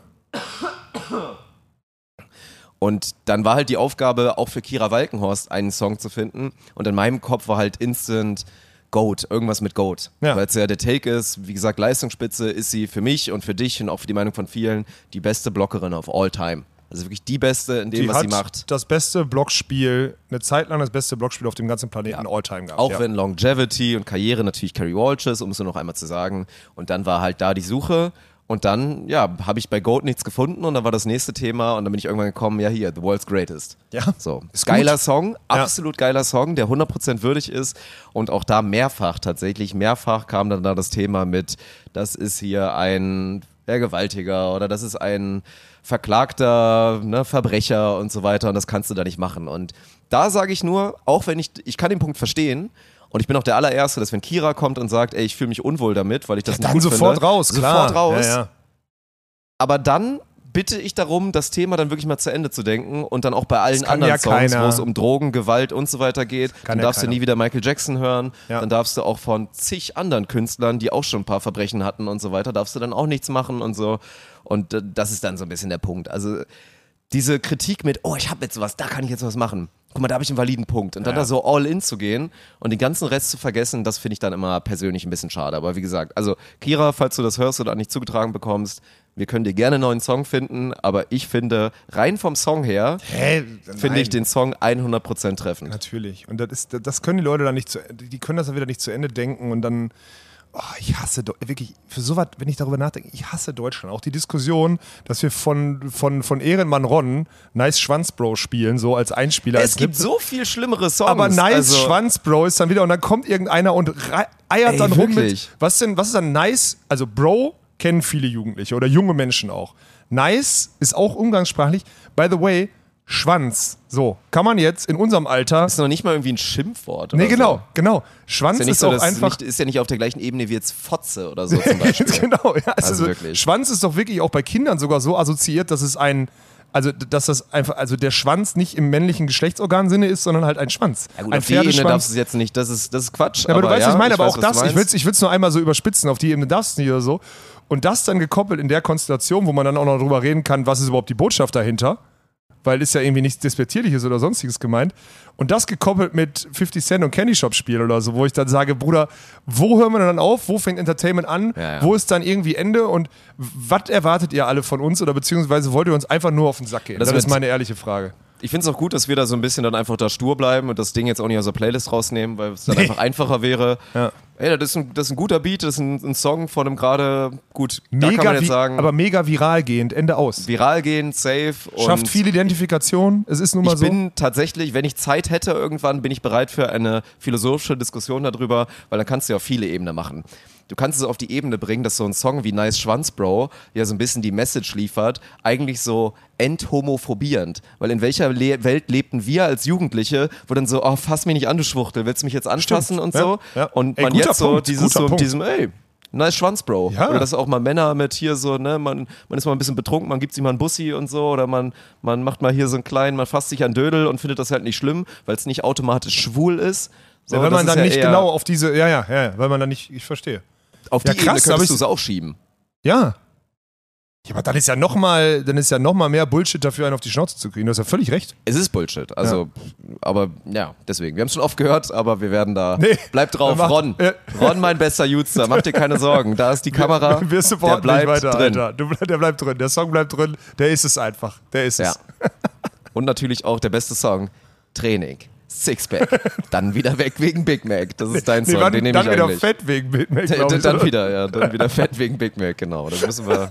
Und dann war halt die Aufgabe, auch für Kira Walkenhorst einen Song zu finden. Und in meinem Kopf war halt instant Goat, irgendwas mit Goat. Ja. Weil es ja der Take ist, wie gesagt, Leistungsspitze ist sie für mich und für dich und auch für die Meinung von vielen die beste Blockerin of all time. Also wirklich die beste in dem, Die was sie macht. das beste Blockspiel, eine Zeit lang das beste Blockspiel auf dem ganzen Planeten Alltime gehabt. Auch ja. wenn Longevity und Karriere natürlich Carrie Walsh ist, um es nur noch einmal zu sagen. Und dann war halt da die Suche. Und dann, ja, habe ich bei Goat nichts gefunden und dann war das nächste Thema und dann bin ich irgendwann gekommen, ja hier, The World's Greatest. Ja. So, Ist geiler gut. Song, absolut geiler Song, der 100% würdig ist und auch da mehrfach tatsächlich, mehrfach kam dann da das Thema mit, das ist hier ein Vergewaltiger oder das ist ein verklagter ne, Verbrecher und so weiter und das kannst du da nicht machen. Und da sage ich nur, auch wenn ich, ich kann den Punkt verstehen, und ich bin auch der allererste, dass wenn Kira kommt und sagt, ey, ich fühle mich unwohl damit, weil ich das nicht dann gut sofort finde, raus, klar. sofort raus. Ja, ja. Aber dann bitte ich darum, das Thema dann wirklich mal zu Ende zu denken und dann auch bei allen anderen ja Songs, wo es um Drogen, Gewalt und so weiter geht, dann ja darfst keiner. du nie wieder Michael Jackson hören, Ja. dann darfst du auch von zig anderen Künstlern, die auch schon ein paar Verbrechen hatten und so weiter, darfst du dann auch nichts machen und so. Und äh, das ist dann so ein bisschen der Punkt. Also diese Kritik mit, oh, ich habe jetzt was, da kann ich jetzt was machen. Guck mal, da habe ich einen validen Punkt. Und dann da so all in zu gehen und den ganzen Rest zu vergessen, das finde ich dann immer persönlich ein bisschen schade. Aber wie gesagt, also Kira, falls du das hörst oder nicht zugetragen bekommst, wir können dir gerne einen neuen Song finden, aber ich finde, rein vom Song her, Hä? finde ich den Song 100% treffend. Natürlich. Und das, ist, das können die Leute dann nicht zu die können das dann wieder nicht zu Ende denken und dann. Oh, ich hasse wirklich, für sowas, wenn ich darüber nachdenke, ich hasse Deutschland. Auch die Diskussion, dass wir von, von, von Ehrenmann Ron Nice Schwanzbro spielen, so als Einspieler. Es als gibt Clip. so viel schlimmere Songs. aber Nice also, Schwanzbro ist dann wieder und dann kommt irgendeiner und eiert Ey, dann rum wirklich? mit. Was denn, was ist dann Nice? Also Bro kennen viele Jugendliche oder junge Menschen auch. Nice ist auch umgangssprachlich. By the way, Schwanz. So, kann man jetzt in unserem Alter. ist noch nicht mal irgendwie ein Schimpfwort. Nee, oder genau, So. genau. Schwanz Ist ist, ja nicht so, auch einfach. nicht, ist ja nicht auf der gleichen Ebene wie jetzt Fotze oder so zum Beispiel. genau, ja. Also ist- wirklich. Schwanz ist doch wirklich auch bei Kindern sogar so assoziiert, dass es ein. Also, dass das einfach, also der Schwanz nicht im männlichen Geschlechtsorgansinne ist, sondern halt ein Schwanz. Ja, gut, ein auf die Ebene darfst du es jetzt nicht, das ist, das ist Quatsch. Ja, aber, du weißt, was ich meine, aber auch weiß, was das, ich will es ich nur einmal so überspitzen, auf die Ebene darfst du nicht oder so. Und das dann gekoppelt in der Konstellation, wo man dann auch noch drüber reden kann, was ist überhaupt die Botschaft dahinter, weil ist ja irgendwie nichts Despektierliches oder sonstiges gemeint. Und das gekoppelt mit 50 Cent und Candy Shop Spiel oder so, wo ich dann sage, Bruder, wo hören wir dann auf? Wo fängt Entertainment an? Ja, ja. Wo ist dann irgendwie Ende? Und was erwartet ihr alle von uns? Oder beziehungsweise wollt ihr uns einfach nur auf den Sack gehen? Das Das, ist meine ehrliche Frage. Ich finde es auch gut, dass wir da so ein bisschen dann einfach da stur bleiben und das Ding jetzt auch nicht aus der Playlist rausnehmen, weil es dann einfach einfacher wäre. Ja. Ey, das ist, ein, das ist ein guter Beat, das ist ein, ein Song von einem gerade, gut, da kann Mega, man jetzt sagen, aber mega viral gehend, Ende aus. viral gehen, safe. Schafft viel Identifikation. Es ist nun mal Ich so. bin tatsächlich, wenn ich Zeit hätte irgendwann, bin ich bereit für eine philosophische Diskussion darüber, weil dann kannst du ja auf viele Ebenen machen. Du kannst es auf die Ebene bringen, dass so ein Song wie Nice Schwanz Bro ja so ein bisschen die Message liefert, eigentlich so enthomophobierend. Weil in welcher Le Welt lebten wir als Jugendliche, wo dann so, oh, fass mich nicht an, du Schwuchtel, willst du mich jetzt anfassen Stimmt. und Ja, so? ja. Und Ey, man jetzt so Punkt, dieses so mit diesem, ey, Nice Schwanz, Bro. Ja. Oder dass auch mal Männer mit hier so, ne, man, man ist mal ein bisschen betrunken, man gibt sich mal einen Bussi und so, oder man, man macht mal hier so einen kleinen, man fasst sich an Dödel und findet das halt nicht schlimm, weil es nicht automatisch schwul ist. So, Ja, weil man dann ja nicht genau auf diese, ja, ja, ja, weil man dann nicht, ich verstehe. Auf die Ja, Ebene krass, aber könntest du es auch schieben. Ja. Ja, aber dann ist ja noch mal, dann ist ja noch mal mehr Bullshit dafür, einen auf die Schnauze zu kriegen. Du hast ja völlig recht. Es ist Bullshit. Also, aber ja, deswegen. Wir haben es schon oft gehört, aber wir werden da. Nee. Bleib drauf, Macht- Ron. Ja. Ron, mein bester Jutster. Mach dir keine Sorgen. Da ist die Kamera. Wir der supporten bleibt nicht weiter, drin. Alter. Du, der bleibt drin. Der Song bleibt drin. Der ist es einfach. Der ist Ja. es. Und natürlich auch der beste Song. Training. Sixpack. Dann wieder weg wegen Big Mac. Das ist dein Nee, Song. wann- Den nehme dann ich wieder eigentlich. fett wegen Big Mac, dann, ich, dann oder? wieder, ja. Dann wieder fett wegen Big Mac, genau. Das müssen wir.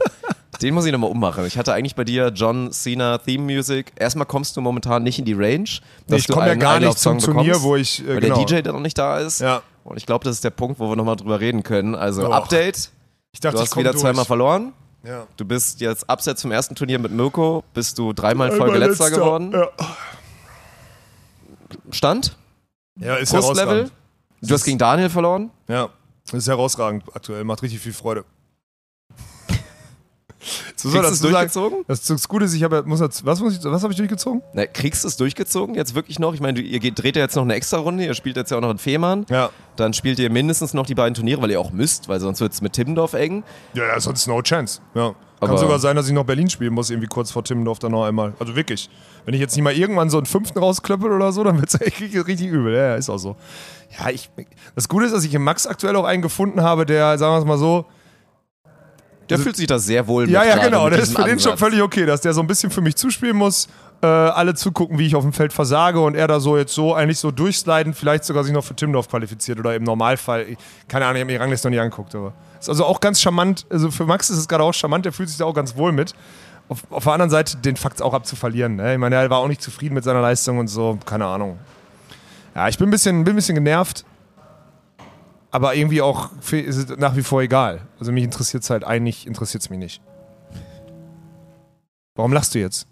Den muss ich nochmal ummachen. Ich hatte eigentlich bei dir John Cena Theme Music. Erstmal kommst du momentan nicht in die Range. dass ich du komm ja gar nicht zum Turnier, bekommst, wo ich, äh, weil genau. der DJ dann noch nicht da ist. Ja. Und ich glaube, das ist der Punkt, wo wir nochmal drüber reden können. Also Doch. Update. Ich dachte, Du hast wieder durch. zweimal verloren. Ja. Du bist jetzt abseits vom ersten Turnier mit Mirko, bist du dreimal in Einmal Folge letzter letzter. geworden. Ja, Stand? ja ist herausragend. Du hast gegen Daniel verloren. Ja, das ist herausragend aktuell. Macht richtig viel Freude. So Kriegst du es durchgezogen? Das, das Gute ist, ich habe, muss jetzt, was, muss ich, was habe ich durchgezogen? Na, kriegst du es durchgezogen jetzt wirklich noch? Ich meine, ihr geht, dreht ja jetzt noch eine extra Runde, ihr spielt jetzt ja auch noch in Fehmarn. Ja. Dann spielt ihr mindestens noch die beiden Turniere, weil ihr auch müsst, weil sonst wird es mit Timmendorf eng. Ja, ja, sonst no chance. Ja. Kann Aber- sogar sein, dass ich noch Berlin spielen muss, irgendwie kurz vor Timmendorf dann noch einmal. Also wirklich. Wenn ich jetzt nicht mal irgendwann so einen fünften rausklöppel oder so, dann wird es richtig, richtig übel. Ja, ist auch so. Ja, ich, das Gute ist, dass ich im Max aktuell auch einen gefunden habe, der, sagen wir es mal so, Der fühlt sich da sehr wohl mit ja, ja, genau, das ist für den schon Ansatz. völlig okay, dass der so ein bisschen für mich zuspielen muss. Äh, alle zugucken, wie ich auf dem Feld versage und er da so jetzt so eigentlich so durchsliden, vielleicht sogar sich noch für Timmendorf qualifiziert oder im Normalfall. Ich- Keine Ahnung, ich habe mir die Rangliste noch nie angeguckt, aber. Ist also auch ganz charmant. Also für Max ist es gerade auch charmant, der fühlt sich da auch ganz wohl mit. Auf, auf der anderen Seite den Fakt auch abzuverlieren. Ne? Ich meine, er war auch nicht zufrieden mit seiner Leistung und so, keine Ahnung. Ja, ich bin ein bisschen, bin ein bisschen genervt. Aber irgendwie auch ist es nach wie vor egal. Also mich interessiert es halt eigentlich, interessiert es mich nicht. Warum lachst du jetzt?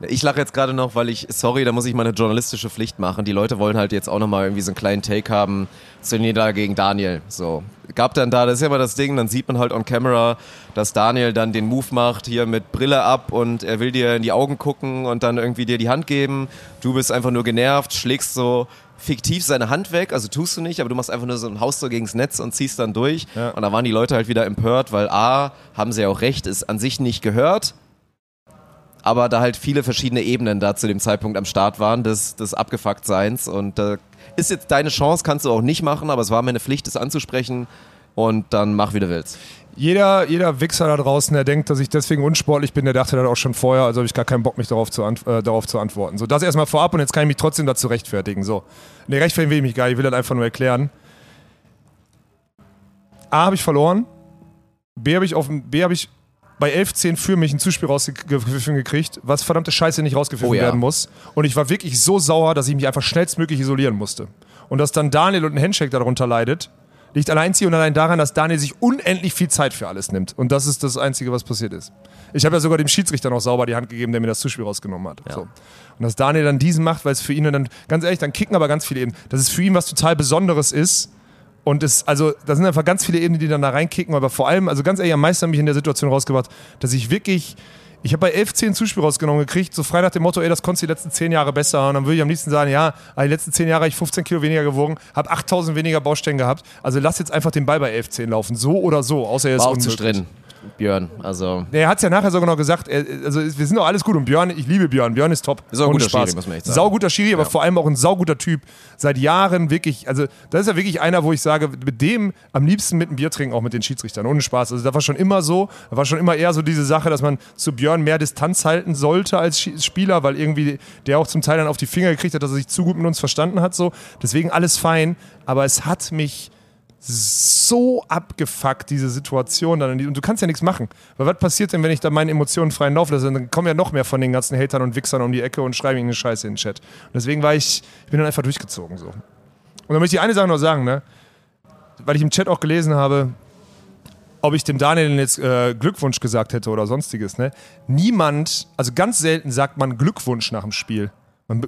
Ich lache jetzt gerade noch, weil ich, sorry, da muss ich meine journalistische Pflicht machen. Die Leute wollen halt jetzt auch nochmal irgendwie so einen kleinen Take haben zur Niederlage gegen Daniel. So. Gab dann da, das ist ja immer das Ding, dann sieht man halt on camera, dass Daniel dann den Move macht, hier mit Brille ab und er will dir in die Augen gucken und dann irgendwie dir die Hand geben. Du bist einfach nur genervt, schlägst so fiktiv seine Hand weg, also tust du nicht, aber du machst einfach nur so ein Haus so gegens Netz und ziehst dann durch. Ja. Und da waren die Leute halt wieder empört, weil A, haben sie ja auch recht, ist an sich nicht gehört. Aber da halt viele verschiedene Ebenen da zu dem Zeitpunkt am Start waren des, des Abgefucktseins und da ist jetzt deine Chance, kannst du auch nicht machen, aber es war meine Pflicht, das anzusprechen und dann mach, wie du willst. Jeder, jeder Wichser da draußen, der denkt, dass ich deswegen unsportlich bin, der dachte das auch schon vorher, also habe ich gar keinen Bock, mich darauf zu, äh, darauf zu antworten. So, das erstmal vorab und jetzt kann ich mich trotzdem dazu rechtfertigen. So. Ne, rechtfertigen will ich mich gar nicht, ich will das einfach nur erklären. A, habe ich verloren. B, habe ich, hab ich bei 11-10 für mich ein Zuspiel rausgepfiffen gekriegt, was verdammte Scheiße nicht rausgepfiffen Oh ja. werden muss. Und ich war wirklich so sauer, dass ich mich einfach schnellstmöglich isolieren musste. Und dass dann Daniel und ein Handshake darunter leidet, liegt allein und allein daran, dass Daniel sich unendlich viel Zeit für alles nimmt. Und das ist das Einzige, was passiert ist. Ich habe ja sogar dem Schiedsrichter noch sauber die Hand gegeben, der mir das Zuspiel rausgenommen hat. So. Und dass Daniel dann diesen macht, weil es für ihn dann, ganz ehrlich, dann kicken aber ganz viele eben, dass es für ihn was total Besonderes ist. Und es, also, da sind einfach ganz viele Ebenen, die dann da reinkicken, aber vor allem, also ganz ehrlich, am meisten hat mich in der Situation rausgebracht, dass ich wirklich, ich habe bei 11, 10 Zuspiel rausgenommen gekriegt, so frei nach dem Motto, ey, das konntest du die letzten 10 Jahre besser. Und dann würde ich am liebsten sagen, ja, aber die letzten 10 Jahre habe ich 15 Kilo weniger gewogen, habe 8000 weniger Baustellen gehabt. Also lass jetzt einfach den Ball bei 11, 10 laufen, so oder so, außer er ist unmöglich. Björn. Also Er hat es ja nachher sogar noch gesagt, er, also wir sind doch alles gut und Björn, ich liebe Björn, Björn ist top. Ist auch guter Schiri, muss man echt sagen. Sauguter Schiri, aber Ja. vor allem auch ein sauguter Typ. Seit Jahren wirklich, also das ist ja wirklich einer, wo ich sage, mit dem am liebsten mit einem Bier trinken, auch mit den Schiedsrichtern, ohne Spaß. Also da war schon immer so, da war schon immer eher so diese Sache, dass man zu Björn mehr Distanz halten sollte als Spieler, weil irgendwie der auch zum Teil dann auf die Finger gekriegt hat, dass er sich zu gut mit uns verstanden hat. So. Deswegen alles fein, aber es hat mich so abgefuckt, diese Situation dann. Und du kannst ja nichts machen. Weil was passiert denn, wenn ich da meine Emotionen freien Lauf lasse? Dann kommen ja noch mehr von den ganzen Hatern und Wichsern um die Ecke und schreiben irgendeine Scheiße in den Chat. Und deswegen war ich, ich bin dann einfach durchgezogen so. Und dann möchte ich eine Sache noch sagen, ne? Weil ich im Chat auch gelesen habe, ob ich dem Daniel jetzt äh, Glückwunsch gesagt hätte oder sonstiges, ne? Niemand, also ganz selten sagt man Glückwunsch nach dem Spiel.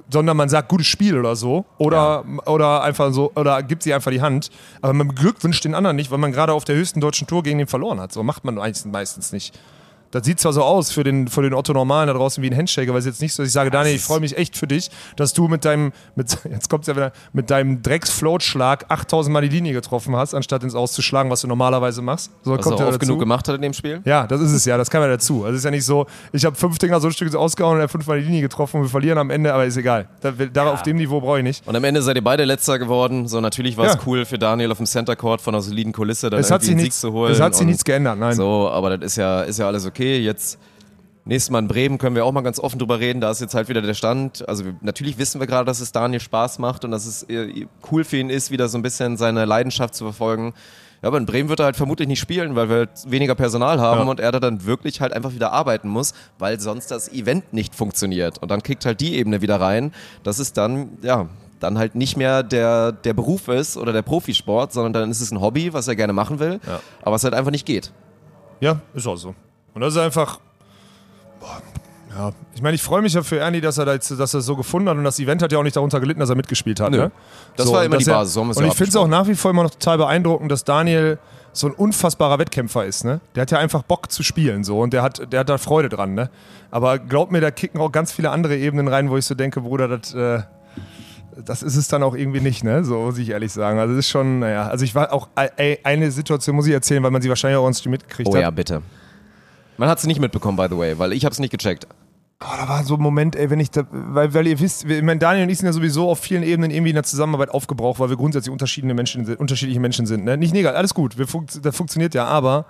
Sondern man sagt gutes Spiel oder so. Oder, oder einfach so, oder gibt sie einfach die Hand. Aber man beglückwünscht den anderen nicht, weil man gerade auf der höchsten deutschen Tour gegen den verloren hat. So macht man eigentlich meistens nicht. Das sieht zwar so aus für den, für den Otto Normalen da draußen wie ein Handshake, aber es ist jetzt nicht so, dass ich sage, Daniel, ich freue mich echt für dich, dass du mit deinem, mit, jetzt kommt's ja wieder, mit deinem Drecksfloatschlag 8000 Mal die Linie getroffen hast, anstatt ins Auszuschlagen, was du normalerweise machst. So was er ja oft dazu. genug gemacht hat in dem Spiel. Ja, das ist es ja, das kam ja dazu. Also es ist ja nicht so, ich habe fünf Dinger so ein Stück ausgehauen und er hat fünfmal die Linie getroffen und wir verlieren am Ende, aber ist egal. Da, da Auf dem Niveau brauche ich nicht. Und am Ende seid ihr beide Letzter geworden. So, natürlich war es Ja. cool für Daniel auf dem Center Court von einer soliden Kulisse dann Es hat, irgendwie sich nichts, zu holen. es hat sich nichts geändert, nein. So, aber das ist ja, ist ja alles okay. Jetzt, nächstes Mal in Bremen können wir auch mal ganz offen drüber reden. Da ist jetzt halt wieder der Stand. Also, natürlich wissen wir gerade, dass es Daniel Spaß macht und dass es äh, cool für ihn ist, wieder so ein bisschen seine Leidenschaft zu verfolgen. Ja, aber in Bremen wird er halt vermutlich nicht spielen, weil wir halt weniger Personal haben Ja. und er da dann wirklich halt einfach wieder arbeiten muss, weil sonst das Event nicht funktioniert. Und dann kickt halt die Ebene wieder rein. Das ist dann, ja, dann halt nicht mehr der, der Beruf ist oder der Profisport, sondern dann ist es ein Hobby, was er gerne machen will, aber es halt einfach nicht geht. Ja, ist auch so. Und das ist einfach. Boah, ja, ich meine, ich freue mich ja für Ernie, dass er, da jetzt, dass er es so gefunden hat und das Event hat ja auch nicht darunter gelitten, dass er mitgespielt hat. Nö. Ne? Das So, war immer die er- Basis, so Und ich finde es auch nach wie vor immer noch total beeindruckend, dass Daniel so ein unfassbarer Wettkämpfer ist. Ne? Der hat ja einfach Bock zu spielen so und der hat, der hat da Freude dran. Ne? Aber glaub mir, da kicken auch ganz viele andere Ebenen rein, wo ich so denke, Bruder, das. Äh, das ist es dann auch irgendwie nicht, ne? So muss ich ehrlich sagen. Also es ist schon, naja, also ich war auch, ey, eine Situation muss ich erzählen, weil man sie wahrscheinlich auch uns mitgekriegt Oh hat. ja, bitte. Man hat es nicht mitbekommen, by the way, weil ich habe es nicht gecheckt. Oh, da war so ein Moment, ey, wenn ich da, weil, weil ihr wisst, ich meine, Daniel und ich sind ja sowieso auf vielen Ebenen irgendwie in der Zusammenarbeit aufgebraucht, weil wir grundsätzlich unterschiedliche Menschen sind, unterschiedliche Menschen sind. Ne? Nicht negativ, alles gut, wir funkt, das funktioniert ja, aber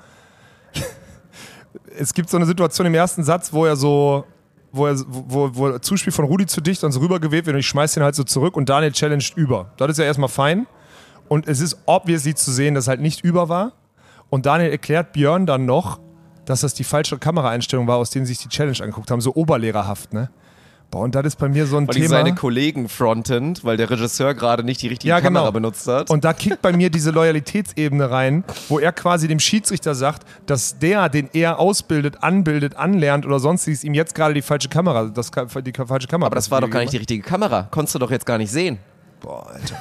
es gibt so eine Situation im ersten Satz, wo er so, wo er, wo, wo Zuspiel von Rudi zu dicht und so rübergewebt wird und ich schmeiß den halt so zurück und Daniel challenged über. Das ist ja erstmal fein. Und es ist obviously zu sehen, dass halt nicht über war. Und Daniel erklärt Björn dann noch, dass das die falsche Kameraeinstellung war, aus denen sie sich die Challenge angeguckt haben, so oberlehrerhaft, ne? Boah, und das ist bei mir so ein Weil die Thema. seine Kollegen frontend, weil der Regisseur gerade nicht die richtige Ja, Kamera genau. benutzt hat. Und da kickt bei mir diese Loyalitätsebene rein, wo er quasi dem Schiedsrichter sagt, dass der, den er ausbildet, anbildet, anlernt oder sonstiges, ihm jetzt gerade die falsche Kamera, das, die falsche Kamera. aber das war doch gar nicht die richtige Kamera. Konntest du doch jetzt gar nicht sehen. Boah, Alter.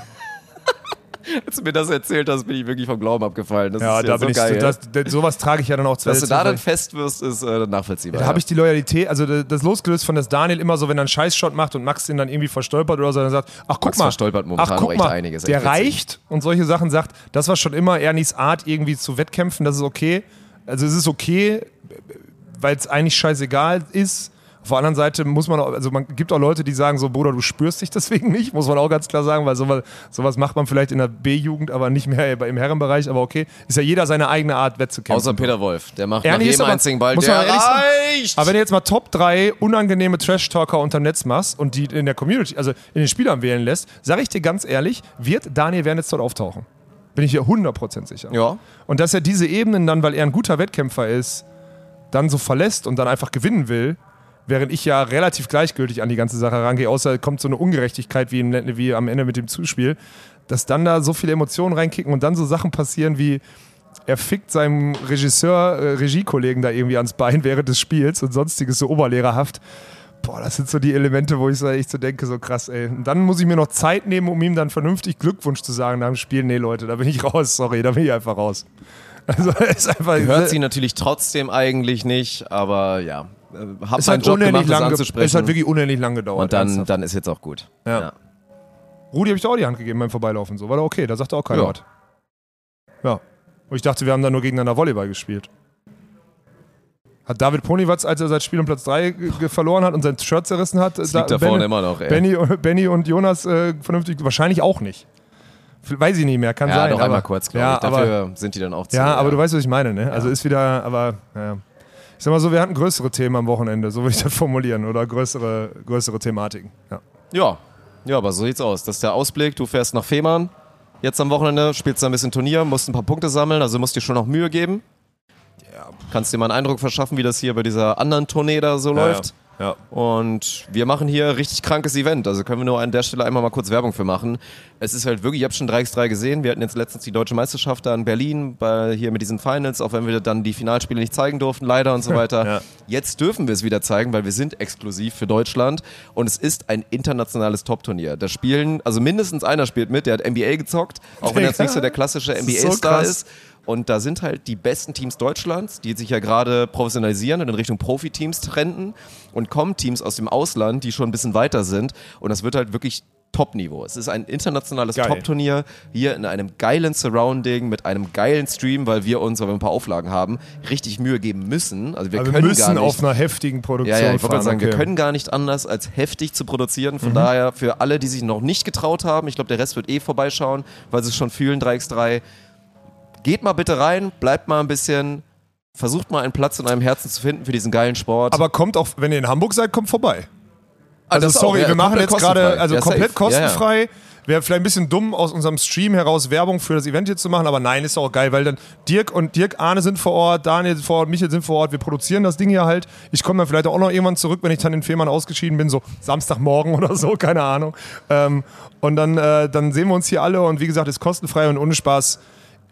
Als du mir das erzählt hast, bin ich wirklich vom Glauben abgefallen. Das Ja, ist da ja so bin ich, geil. das, das, sowas trage ich ja dann auch zwei Dass du da dann fest wirst, ist äh, nachvollziehbar. Da ja. habe ich die Loyalität, also das, losgelöst von das Daniel immer so, wenn er einen Scheißshot macht und Max den dann irgendwie verstolpert oder so, dann sagt, ach guck Max mal, verstolpert momentan ach guck echt mal, einiges, der reicht und solche Sachen sagt, das war schon immer Ernies Art irgendwie zu Wettkämpfen, das ist okay. Also es ist okay, weil es eigentlich scheißegal ist Auf der anderen Seite muss man auch, also man gibt auch Leute, die sagen so, Bruder, du spürst dich deswegen nicht, muss man auch ganz klar sagen, weil sowas, sowas macht man vielleicht in der B-Jugend, aber nicht mehr im Herrenbereich, aber okay, ist ja jeder seine eigene Art, wettzukämpfen. Außer Peter Wolf, der macht Ernie nach jedem aber- einzigen Ball, muss der man ehrlich sagen- reicht. Aber wenn du jetzt mal Top 3 unangenehme Trash-Talker unterm Netz machst und die in der Community, also in den Spielern wählen lässt, sage ich dir ganz ehrlich, wird Daniel Wernitz dort auftauchen. Bin ich hier 100% sicher. ja, Und dass er diese Ebenen dann, weil er ein guter Wettkämpfer ist, dann so verlässt und dann einfach gewinnen will, während ich ja relativ gleichgültig an die ganze Sache rangehe, außer kommt so eine Ungerechtigkeit wie, im, wie am Ende mit dem Zuspiel, dass dann da so viele Emotionen reinkicken und dann so Sachen passieren wie er fickt seinem Regisseur, äh, Regiekollegen da irgendwie ans Bein während des Spiels und sonstiges so oberlehrerhaft. Boah, das sind so die Elemente, wo ich so echt so denke, so krass, ey. Und dann muss ich mir noch Zeit nehmen, um ihm dann vernünftig Glückwunsch zu sagen nach dem Spiel. Nee, Leute, da bin ich raus, sorry, da bin ich einfach raus. Also, ist einfach. hört sie natürlich trotzdem eigentlich nicht, aber ja, äh, hab es meinen Job gemacht, das anzusprechen. es hat wirklich unendlich lang gedauert. und dann, ernsthaft. dann ist jetzt auch gut. Ja. Rudi habe ich da auch die Hand gegeben beim Vorbeilaufen. So. War doch okay, da sagte auch kein Ja. Wort. Ja. Und ich dachte, wir haben da nur gegeneinander Volleyball gespielt. Hat David Ponywatz, als er seit Spiel um Platz 3 verloren hat und sein Shirt zerrissen hat, Das liegt da vorne immer noch, ey. Benny, Benny und Jonas äh, vernünftig, wahrscheinlich auch nicht. Weiß ich nicht mehr, kann ja, sein. doch aber, einmal kurz, glaube ja, ich. Aber, Dafür sind die dann auch zu. ja, aber du weißt, was ich meine, ne? Also ist wieder, aber, ja. Ich sag mal so, wir hatten größere Themen am Wochenende, so würde ich das formulieren, oder größere, größere Thematiken. Ja. Ja, ja, aber so sieht's aus. Das ist der Ausblick. Du fährst nach Fehmarn. Jetzt am Wochenende spielst du ein bisschen Turnier, musst ein paar Punkte sammeln, also musst dir schon noch Mühe geben. Kannst dir mal einen Eindruck verschaffen, wie das hier bei dieser anderen Tournee da so läuft. Ja. Und wir machen hier richtig krankes Event. Also können wir nur an der Stelle einmal mal kurz Werbung für machen. Es ist halt wirklich, ich habe schon 3x3 gesehen. Wir hatten jetzt letztens die deutsche Meisterschaft da in Berlin, bei, hier mit diesen Finals, auch wenn wir dann die Finalspiele nicht zeigen durften, leider und so weiter. Ja. Jetzt dürfen wir es wieder zeigen, weil wir sind exklusiv für Deutschland und es ist ein internationales Top-Turnier. Da spielen, also mindestens einer spielt mit, der hat NBA gezockt, auch wenn er jetzt nicht so der klassische Das ist so NBA-Star. Und da sind halt die besten Teams Deutschlands, die sich ja gerade professionalisieren und in Richtung Profiteams trenden. Und kommen Teams aus dem Ausland, die schon ein bisschen weiter sind. Und das wird halt wirklich Top-Niveau. Es ist ein internationales. Top-Turnier hier in einem geilen Surrounding mit einem geilen Stream, weil wir uns, weil wir ein paar Auflagen haben, richtig Mühe geben müssen. Also wir wir können müssen gar nicht. auf einer heftigen Produktion Ja, ja, ich wollte sagen, wir okay. Mhm. können gar nicht anders, als heftig zu produzieren. Von daher, für alle, die sich noch nicht getraut haben, ich glaube, der Rest wird eh vorbeischauen, weil sie es schon fühlen, 3x3. Geht mal bitte rein, bleibt mal ein bisschen, versucht mal einen Platz in eurem Herzen zu finden für diesen geilen Sport. Aber kommt auch, wenn ihr in Hamburg seid, kommt vorbei. Ah, Also auch, sorry, ja, wir machen jetzt gerade, kostenfrei. also Ja, komplett safe. Ja, kostenfrei. Wäre vielleicht ein bisschen dumm, aus unserem Stream heraus Werbung für das Event hier zu machen, aber nein, ist auch geil, weil dann Dirk und Dirk, Arne sind vor Ort, Daniel sind vor Ort, Michael sind vor Ort, wir produzieren das Ding hier halt. Ich komme dann vielleicht auch noch irgendwann zurück, wenn ich dann in Fehmarn ausgeschieden bin, so Samstagmorgen oder so, keine Ahnung. Ähm, und dann, äh, dann sehen wir uns hier alle und wie gesagt, ist kostenfrei und ohne Spaß.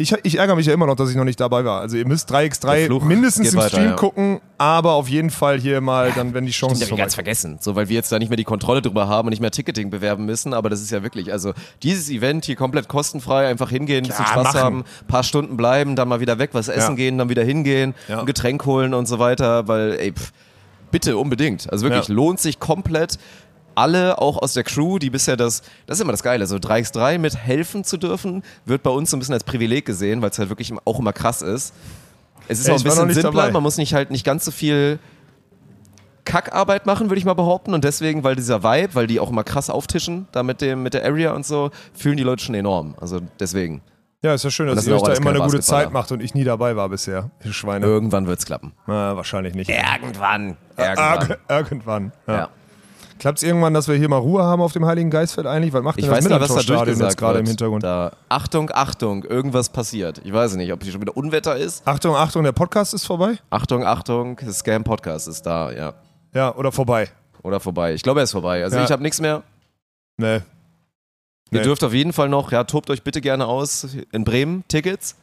Ich, ich ärgere mich ja immer noch, dass ich noch nicht dabei war. Also ihr müsst Der 3x3 Fluch mindestens im weiter, Stream ja. gucken, aber auf jeden Fall hier mal dann, wenn die Chance Stimmt, ich vorbei ganz vergessen. So, weil wir jetzt da nicht mehr die Kontrolle drüber haben und nicht mehr Ticketing bewerben müssen. Aber das ist ja wirklich, also dieses Event hier komplett kostenfrei, einfach hingehen, ein bisschen Spaß machen. haben, paar Stunden bleiben, dann mal wieder weg, was essen Ja. gehen, dann wieder hingehen, Ja. ein Getränk holen und so weiter. Weil, ey, pff, bitte unbedingt. Also wirklich, lohnt sich komplett. Alle, auch aus der Crew, die bisher das, das ist immer das Geile, so 3x3 mit helfen zu dürfen, wird bei uns so ein bisschen als Privileg gesehen, weil es halt wirklich auch immer krass ist. Es ist Ja, auch ein bisschen simpler, dabei. man muss nicht halt nicht ganz so viel Kackarbeit machen, würde ich mal behaupten. Und deswegen, weil dieser Vibe, weil die auch immer krass auftischen, da mit, dem, mit der Area und so, fühlen die Leute schon enorm. Also deswegen. Ja, ist ja schön, dass das ihr euch da immer eine gute. Zeit macht und ich nie dabei war bisher. Schweine. Irgendwann wird's klappen. Na, wahrscheinlich nicht. Irgendwann. Irgendwann. Irgendwann. Ja. Ja. Klappt es irgendwann, dass wir hier mal Ruhe haben auf dem Heiligen Geistfeld eigentlich? Was macht Ich denn das weiß nicht, was da Millantor-Stadion jetzt gerade im Hintergrund? Da, Achtung, Achtung, irgendwas passiert. Ich weiß nicht, ob hier schon wieder Unwetter ist. Achtung, Achtung, der Podcast ist vorbei? Achtung, Achtung, Scam Podcast ist da, ja. Ja, oder vorbei? Oder vorbei. Ich glaube, er ist vorbei. Also Ja. ich habe nichts mehr. Nee. Ihr Nee. dürft auf jeden Fall noch, ja, tobt euch bitte gerne aus. In Bremen, Tickets.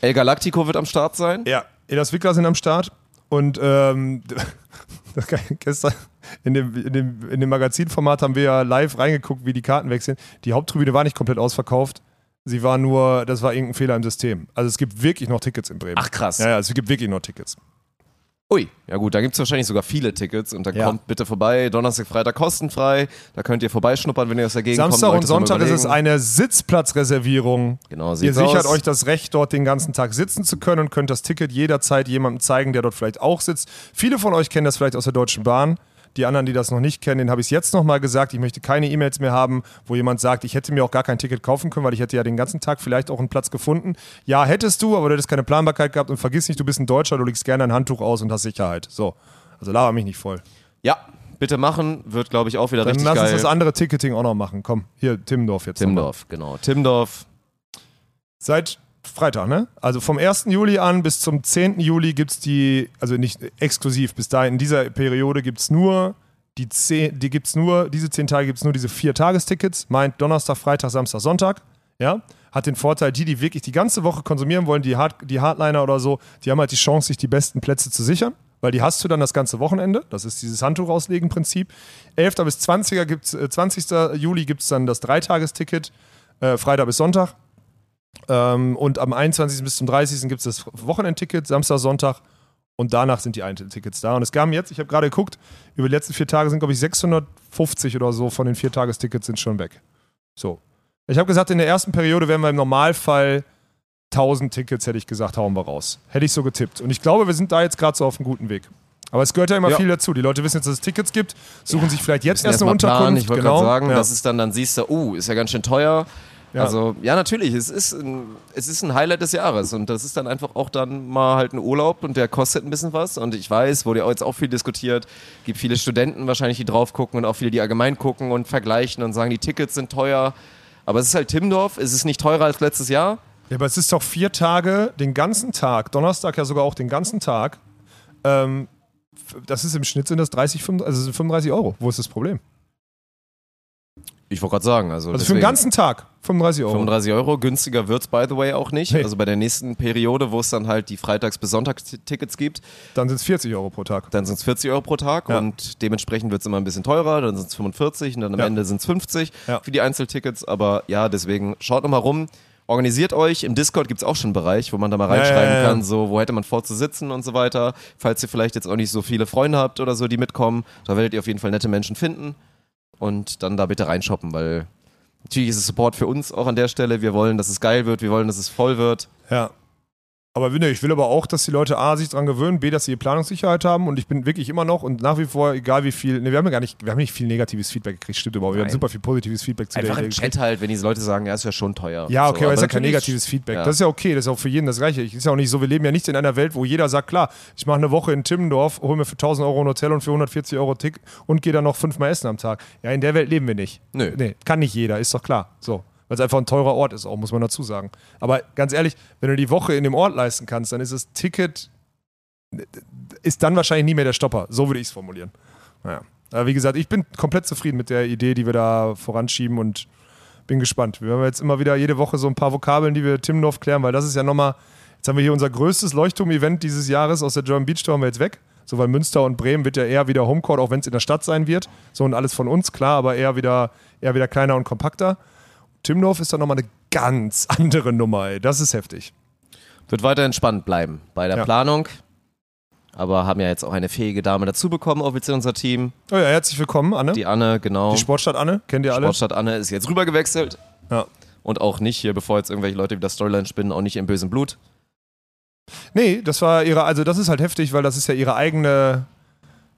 El Galactico wird am Start sein. Ja, Elas Wickler sind am Start und ähm, das gestern in dem, in, dem, in dem Magazinformat haben wir ja live reingeguckt, wie die Karten wechseln. Die Haupttribüne war nicht komplett ausverkauft. Sie war nur, das war irgendein Fehler im System. Also es gibt wirklich noch Tickets in Bremen. Ach krass. Ja, ja, es gibt wirklich noch Tickets. Ui, ja gut, da gibt es wahrscheinlich sogar viele Tickets und dann Ja. kommt bitte vorbei. Donnerstag, Freitag kostenfrei. Da könnt ihr vorbeischnuppern, wenn ihr aus der Gegend Samstag kommt. und Sonntag ist es eine Sitzplatzreservierung. Genau, Ihr sichert aus. euch das Recht, dort den ganzen Tag sitzen zu können und könnt das Ticket jederzeit jemandem zeigen, der dort vielleicht auch sitzt. Viele von euch kennen das vielleicht aus der Deutschen Bahn. Die anderen, die das noch nicht kennen, den habe ich jetzt nochmal gesagt. Ich möchte keine E-Mails mehr haben, wo jemand sagt, ich hätte mir auch gar kein Ticket kaufen können, weil ich hätte ja den ganzen Tag vielleicht auch einen Platz gefunden. Ja, hättest du, aber du hättest keine Planbarkeit gehabt und vergiss nicht, du bist ein Deutscher, du legst gerne ein Handtuch aus und hast Sicherheit. So. Also laber mich nicht voll. Ja, bitte machen. Wird, glaube ich, auch wieder Dann richtig lass geil. uns das andere Ticketing auch noch machen. Komm, hier, Timmendorf jetzt. Timdorf, genau. Timdorf. Seit Freitag, ne? Also vom 1. Juli an bis zum 10. Juli gibt es die, also nicht exklusiv, bis dahin in dieser Periode gibt es nur die 10, die gibt's nur, diese 10 Tage gibt es nur diese vier Tagestickets, meint Donnerstag, Freitag, Samstag, Sonntag. Ja? Hat den Vorteil, die, die wirklich die ganze Woche konsumieren wollen, die, Hard, die Hardliner oder so, die haben halt die Chance, sich die besten Plätze zu sichern. Weil die hast du dann das ganze Wochenende. Das ist dieses Handtuch auslegen Prinzip. 11. bis 20. Gibt's, äh, 20. Juli gibt es dann das Dreitagesticket, äh, Freitag bis Sonntag. Ähm, und am 21. bis zum 30. gibt es das Wochenendticket, Samstag, Sonntag. Und danach sind die Einzeltickets da. Und es kamen jetzt, ich habe gerade geguckt, über die letzten vier Tage sind, glaube ich, 650 oder so von den vier Tagestickets sind schon weg. So. Ich habe gesagt, in der ersten Periode werden wir im Normalfall 1000 Tickets, hätte ich gesagt, hauen wir raus. Hätte ich so getippt. Und ich glaube, wir sind da jetzt gerade so auf einem guten Weg. Aber es gehört ja immer Ja. viel dazu. Die Leute wissen jetzt, dass es Tickets gibt, suchen sich vielleicht jetzt Müssen erst eine erst mal planen. Unterkunft. Ich wollte genau. gerade sagen, ja. das ist dann, dann siehst du, uh, ist ja ganz schön teuer. Ja. Also, ja, natürlich, es ist, ein, es ist ein Highlight des Jahres und das ist dann einfach auch dann mal halt ein Urlaub und der kostet ein bisschen was und ich weiß, wurde ja jetzt auch viel diskutiert, gibt viele Studenten wahrscheinlich, die drauf gucken und auch viele, die allgemein gucken und vergleichen und sagen, die Tickets sind teuer. Aber es ist halt Timdorf, es ist nicht teurer als letztes Jahr. Ja, aber es ist doch vier Tage, den ganzen Tag, Donnerstag ja sogar auch den ganzen Tag. Ähm, das ist im Schnitt sind das 30, 35, also es sind 35 Euro. Wo ist das Problem? Ich wollte gerade sagen, also, Also für den ganzen Tag 35 Euro. 35 Euro, günstiger wird's by the way auch nicht. Nee. Also bei der nächsten Periode, wo es dann halt die Freitags- bis Sonntagstickets gibt, Dann sind es 40 Euro pro Tag. dann sind es 40 Euro pro Tag Ja. und dementsprechend wird es immer ein bisschen teurer, dann sind es 45 und dann am Ja. Ende sind es 50 Ja. für die Einzeltickets. Aber ja, deswegen schaut nochmal rum. Organisiert euch. Im Discord gibt es auch schon einen Bereich, wo man da mal reinschreiben kann, so, wo hätte man vor zu sitzen und so weiter. Falls ihr vielleicht jetzt auch nicht so viele Freunde habt oder so, die mitkommen, da werdet ihr auf jeden Fall nette Menschen finden. Und dann da bitte reinshoppen, weil natürlich ist es Support für uns auch an der Stelle. Wir wollen, dass es geil wird, wir wollen, dass es voll wird. Ja. Aber nee, ich will aber auch, dass die Leute A, sich dran gewöhnen, B, dass sie Planungssicherheit haben und ich bin wirklich immer noch und nach wie vor, egal wie viel, nee, wir haben ja gar nicht, wir haben nicht viel negatives Feedback gekriegt, stimmt überhaupt, wir haben super viel positives Feedback zu Einfach der im Chat halt, wenn diese Leute sagen, ja, ist ja schon teuer. Ja, okay, So, aber es ist ja kein negatives Feedback. Ja. Das ist ja okay, das ist auch für jeden das Gleiche. Ist ja auch nicht so, wir leben ja nicht in einer Welt, wo jeder sagt, klar, ich mache eine Woche in Timmendorf, hole mir für 1000 Euro ein Hotel und für 140 Euro Tick und gehe dann noch fünfmal essen am Tag. Ja, in der Welt leben wir nicht. Nö. Nee, kann nicht jeder, ist doch klar. So. Weil es einfach ein teurer Ort ist, auch muss man dazu sagen. Aber ganz ehrlich, wenn du die Woche in dem Ort leisten kannst, dann ist das Ticket, ist dann wahrscheinlich nie mehr der Stopper. So würde ich es formulieren. Naja. Aber wie gesagt, ich bin komplett zufrieden mit der Idee, die wir da voranschieben und bin gespannt. Wir haben jetzt immer wieder jede Woche so ein paar Vokabeln, die wir Timmendorf klären, weil das ist ja nochmal, jetzt haben wir hier unser größtes Leuchtturm-Event dieses Jahres aus der German Beach Tour haben wir jetzt weg. So, weil Münster und Bremen wird ja eher wieder Homecourt, auch wenn es in der Stadt sein wird. So und alles von uns, klar, aber eher wieder, eher wieder kleiner und kompakter. Timmendorf ist dann nochmal eine ganz andere Nummer, ey. Das ist heftig. Wird weiter entspannt bleiben bei der Ja. Planung. Aber haben ja jetzt auch eine fähige Dame dazu bekommen, offiziell unser Team. Oh ja, herzlich willkommen, Anne. Die, Die Anne, genau. Sportstadt Anne, kennt ihr alle? Sportstadt Anne ist jetzt rübergewechselt. Ja. Und auch nicht hier, bevor jetzt irgendwelche Leute wieder Storyline spinnen, auch nicht im bösen Blut. Nee, das war ihre, also das ist halt heftig, weil das ist ja ihre eigene,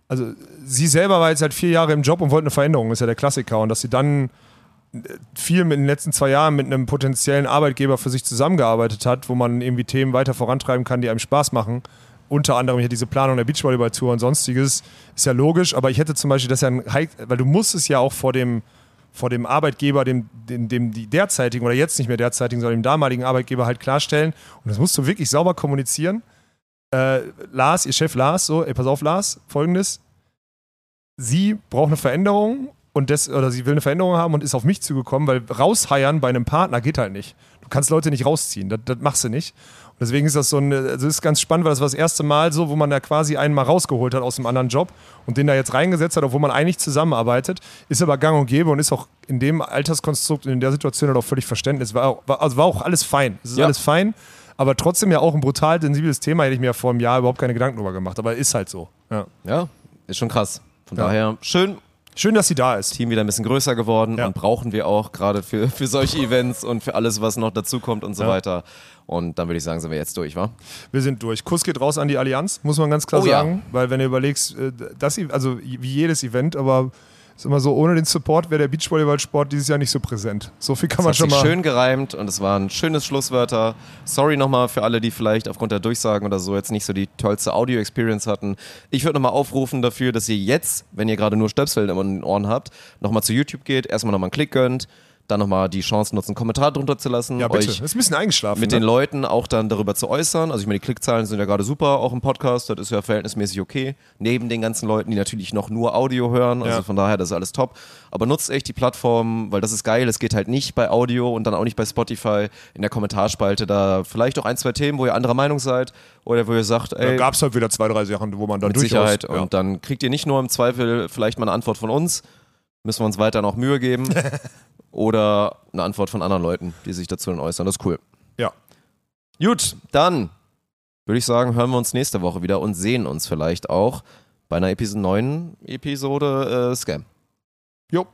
also sie selber war jetzt seit vier Jahre im Job und wollte eine Veränderung, ist ja der Klassiker. Und dass sie dann viel in den letzten zwei Jahren mit einem potenziellen Arbeitgeber für sich zusammengearbeitet hat, wo man irgendwie Themen weiter vorantreiben kann, die einem Spaß machen. Unter anderem hier diese Planung der Beachvolleyball-Tour und sonstiges, ist ja logisch, aber ich hätte zum Beispiel das ja weil du musst es ja auch vor dem, vor dem Arbeitgeber, dem, dem, dem die derzeitigen oder jetzt nicht mehr derzeitigen, sondern dem damaligen Arbeitgeber halt klarstellen. Und das musst du wirklich sauber kommunizieren. Äh, Lars, ihr Chef Lars, so, ey, pass auf, Lars, folgendes. Sie braucht eine Veränderung und das, oder sie will eine Veränderung haben und ist auf mich zugekommen, weil rausheiern bei einem Partner geht halt nicht. Du kannst Leute nicht rausziehen, das, das machst du nicht. Und deswegen ist das so ein, also ist ganz spannend, weil das war das erste Mal so, wo man da quasi einen mal rausgeholt hat aus einem anderen Job und den da jetzt reingesetzt hat, obwohl man eigentlich zusammenarbeitet, ist aber gang und gäbe und ist auch in dem Alterskonstrukt und in der Situation halt auch völlig Verständnis. War auch, war, also war auch alles fein. Es ist Ja. alles fein, aber trotzdem ja auch ein brutal sensibles Thema, hätte ich mir ja vor einem Jahr überhaupt keine Gedanken drüber gemacht. Aber ist halt so. Ja. Ja, ist schon krass. Von Ja. daher schön. Schön, dass sie da ist. Team wieder ein bisschen größer geworden Ja. und brauchen wir auch gerade für, für solche Events und für alles, was noch dazukommt und so Ja. weiter. Und dann würde ich sagen, sind wir jetzt durch, wa? Wir sind durch. Kuss geht raus an die Allianz, muss man ganz klar Oh ja. sagen. Weil wenn du überlegst, äh, das, also wie jedes Event, aber ist immer so, ohne den Support wäre der Beachvolleyballsport dieses Jahr nicht so präsent. So viel kann Es man schon mal. schön gereimt und es waren schönes Schlusswörter. Sorry nochmal für alle, die vielleicht aufgrund der Durchsagen oder so jetzt nicht so die tollste Audio-Experience hatten. Ich würde nochmal aufrufen dafür, dass ihr jetzt, wenn ihr gerade nur Stöpsel in den Ohren habt, nochmal zu YouTube geht, erstmal nochmal einen Klick gönnt, dann nochmal die Chance nutzt, einen Kommentar drunter zu lassen, ja, bitte. euch ist ein bisschen eingeschlafen. mit ne? den Leuten auch dann darüber zu äußern. Also ich meine, die Klickzahlen sind ja gerade super, auch im Podcast, das ist ja verhältnismäßig okay. Neben den ganzen Leuten, die natürlich noch nur Audio hören, also Ja. von daher, das ist alles top. Aber nutzt echt die Plattform, weil das ist geil, es geht halt nicht bei Audio und dann auch nicht bei Spotify in der Kommentarspalte da vielleicht auch ein, zwei Themen, wo ihr anderer Meinung seid oder wo ihr sagt, Da ey, gab es halt wieder zwei, drei Sachen, wo man dann mit durchaus. Sicherheit. Ja. Und dann kriegt ihr nicht nur im Zweifel vielleicht mal eine Antwort von uns, müssen wir uns weiter noch Mühe geben. oder eine Antwort von anderen Leuten, die sich dazu dann äußern. Das ist cool. ja. Gut, dann würde ich sagen, hören wir uns nächste Woche wieder und sehen uns vielleicht auch bei einer Episode 9 Episode äh, Scam. Jo.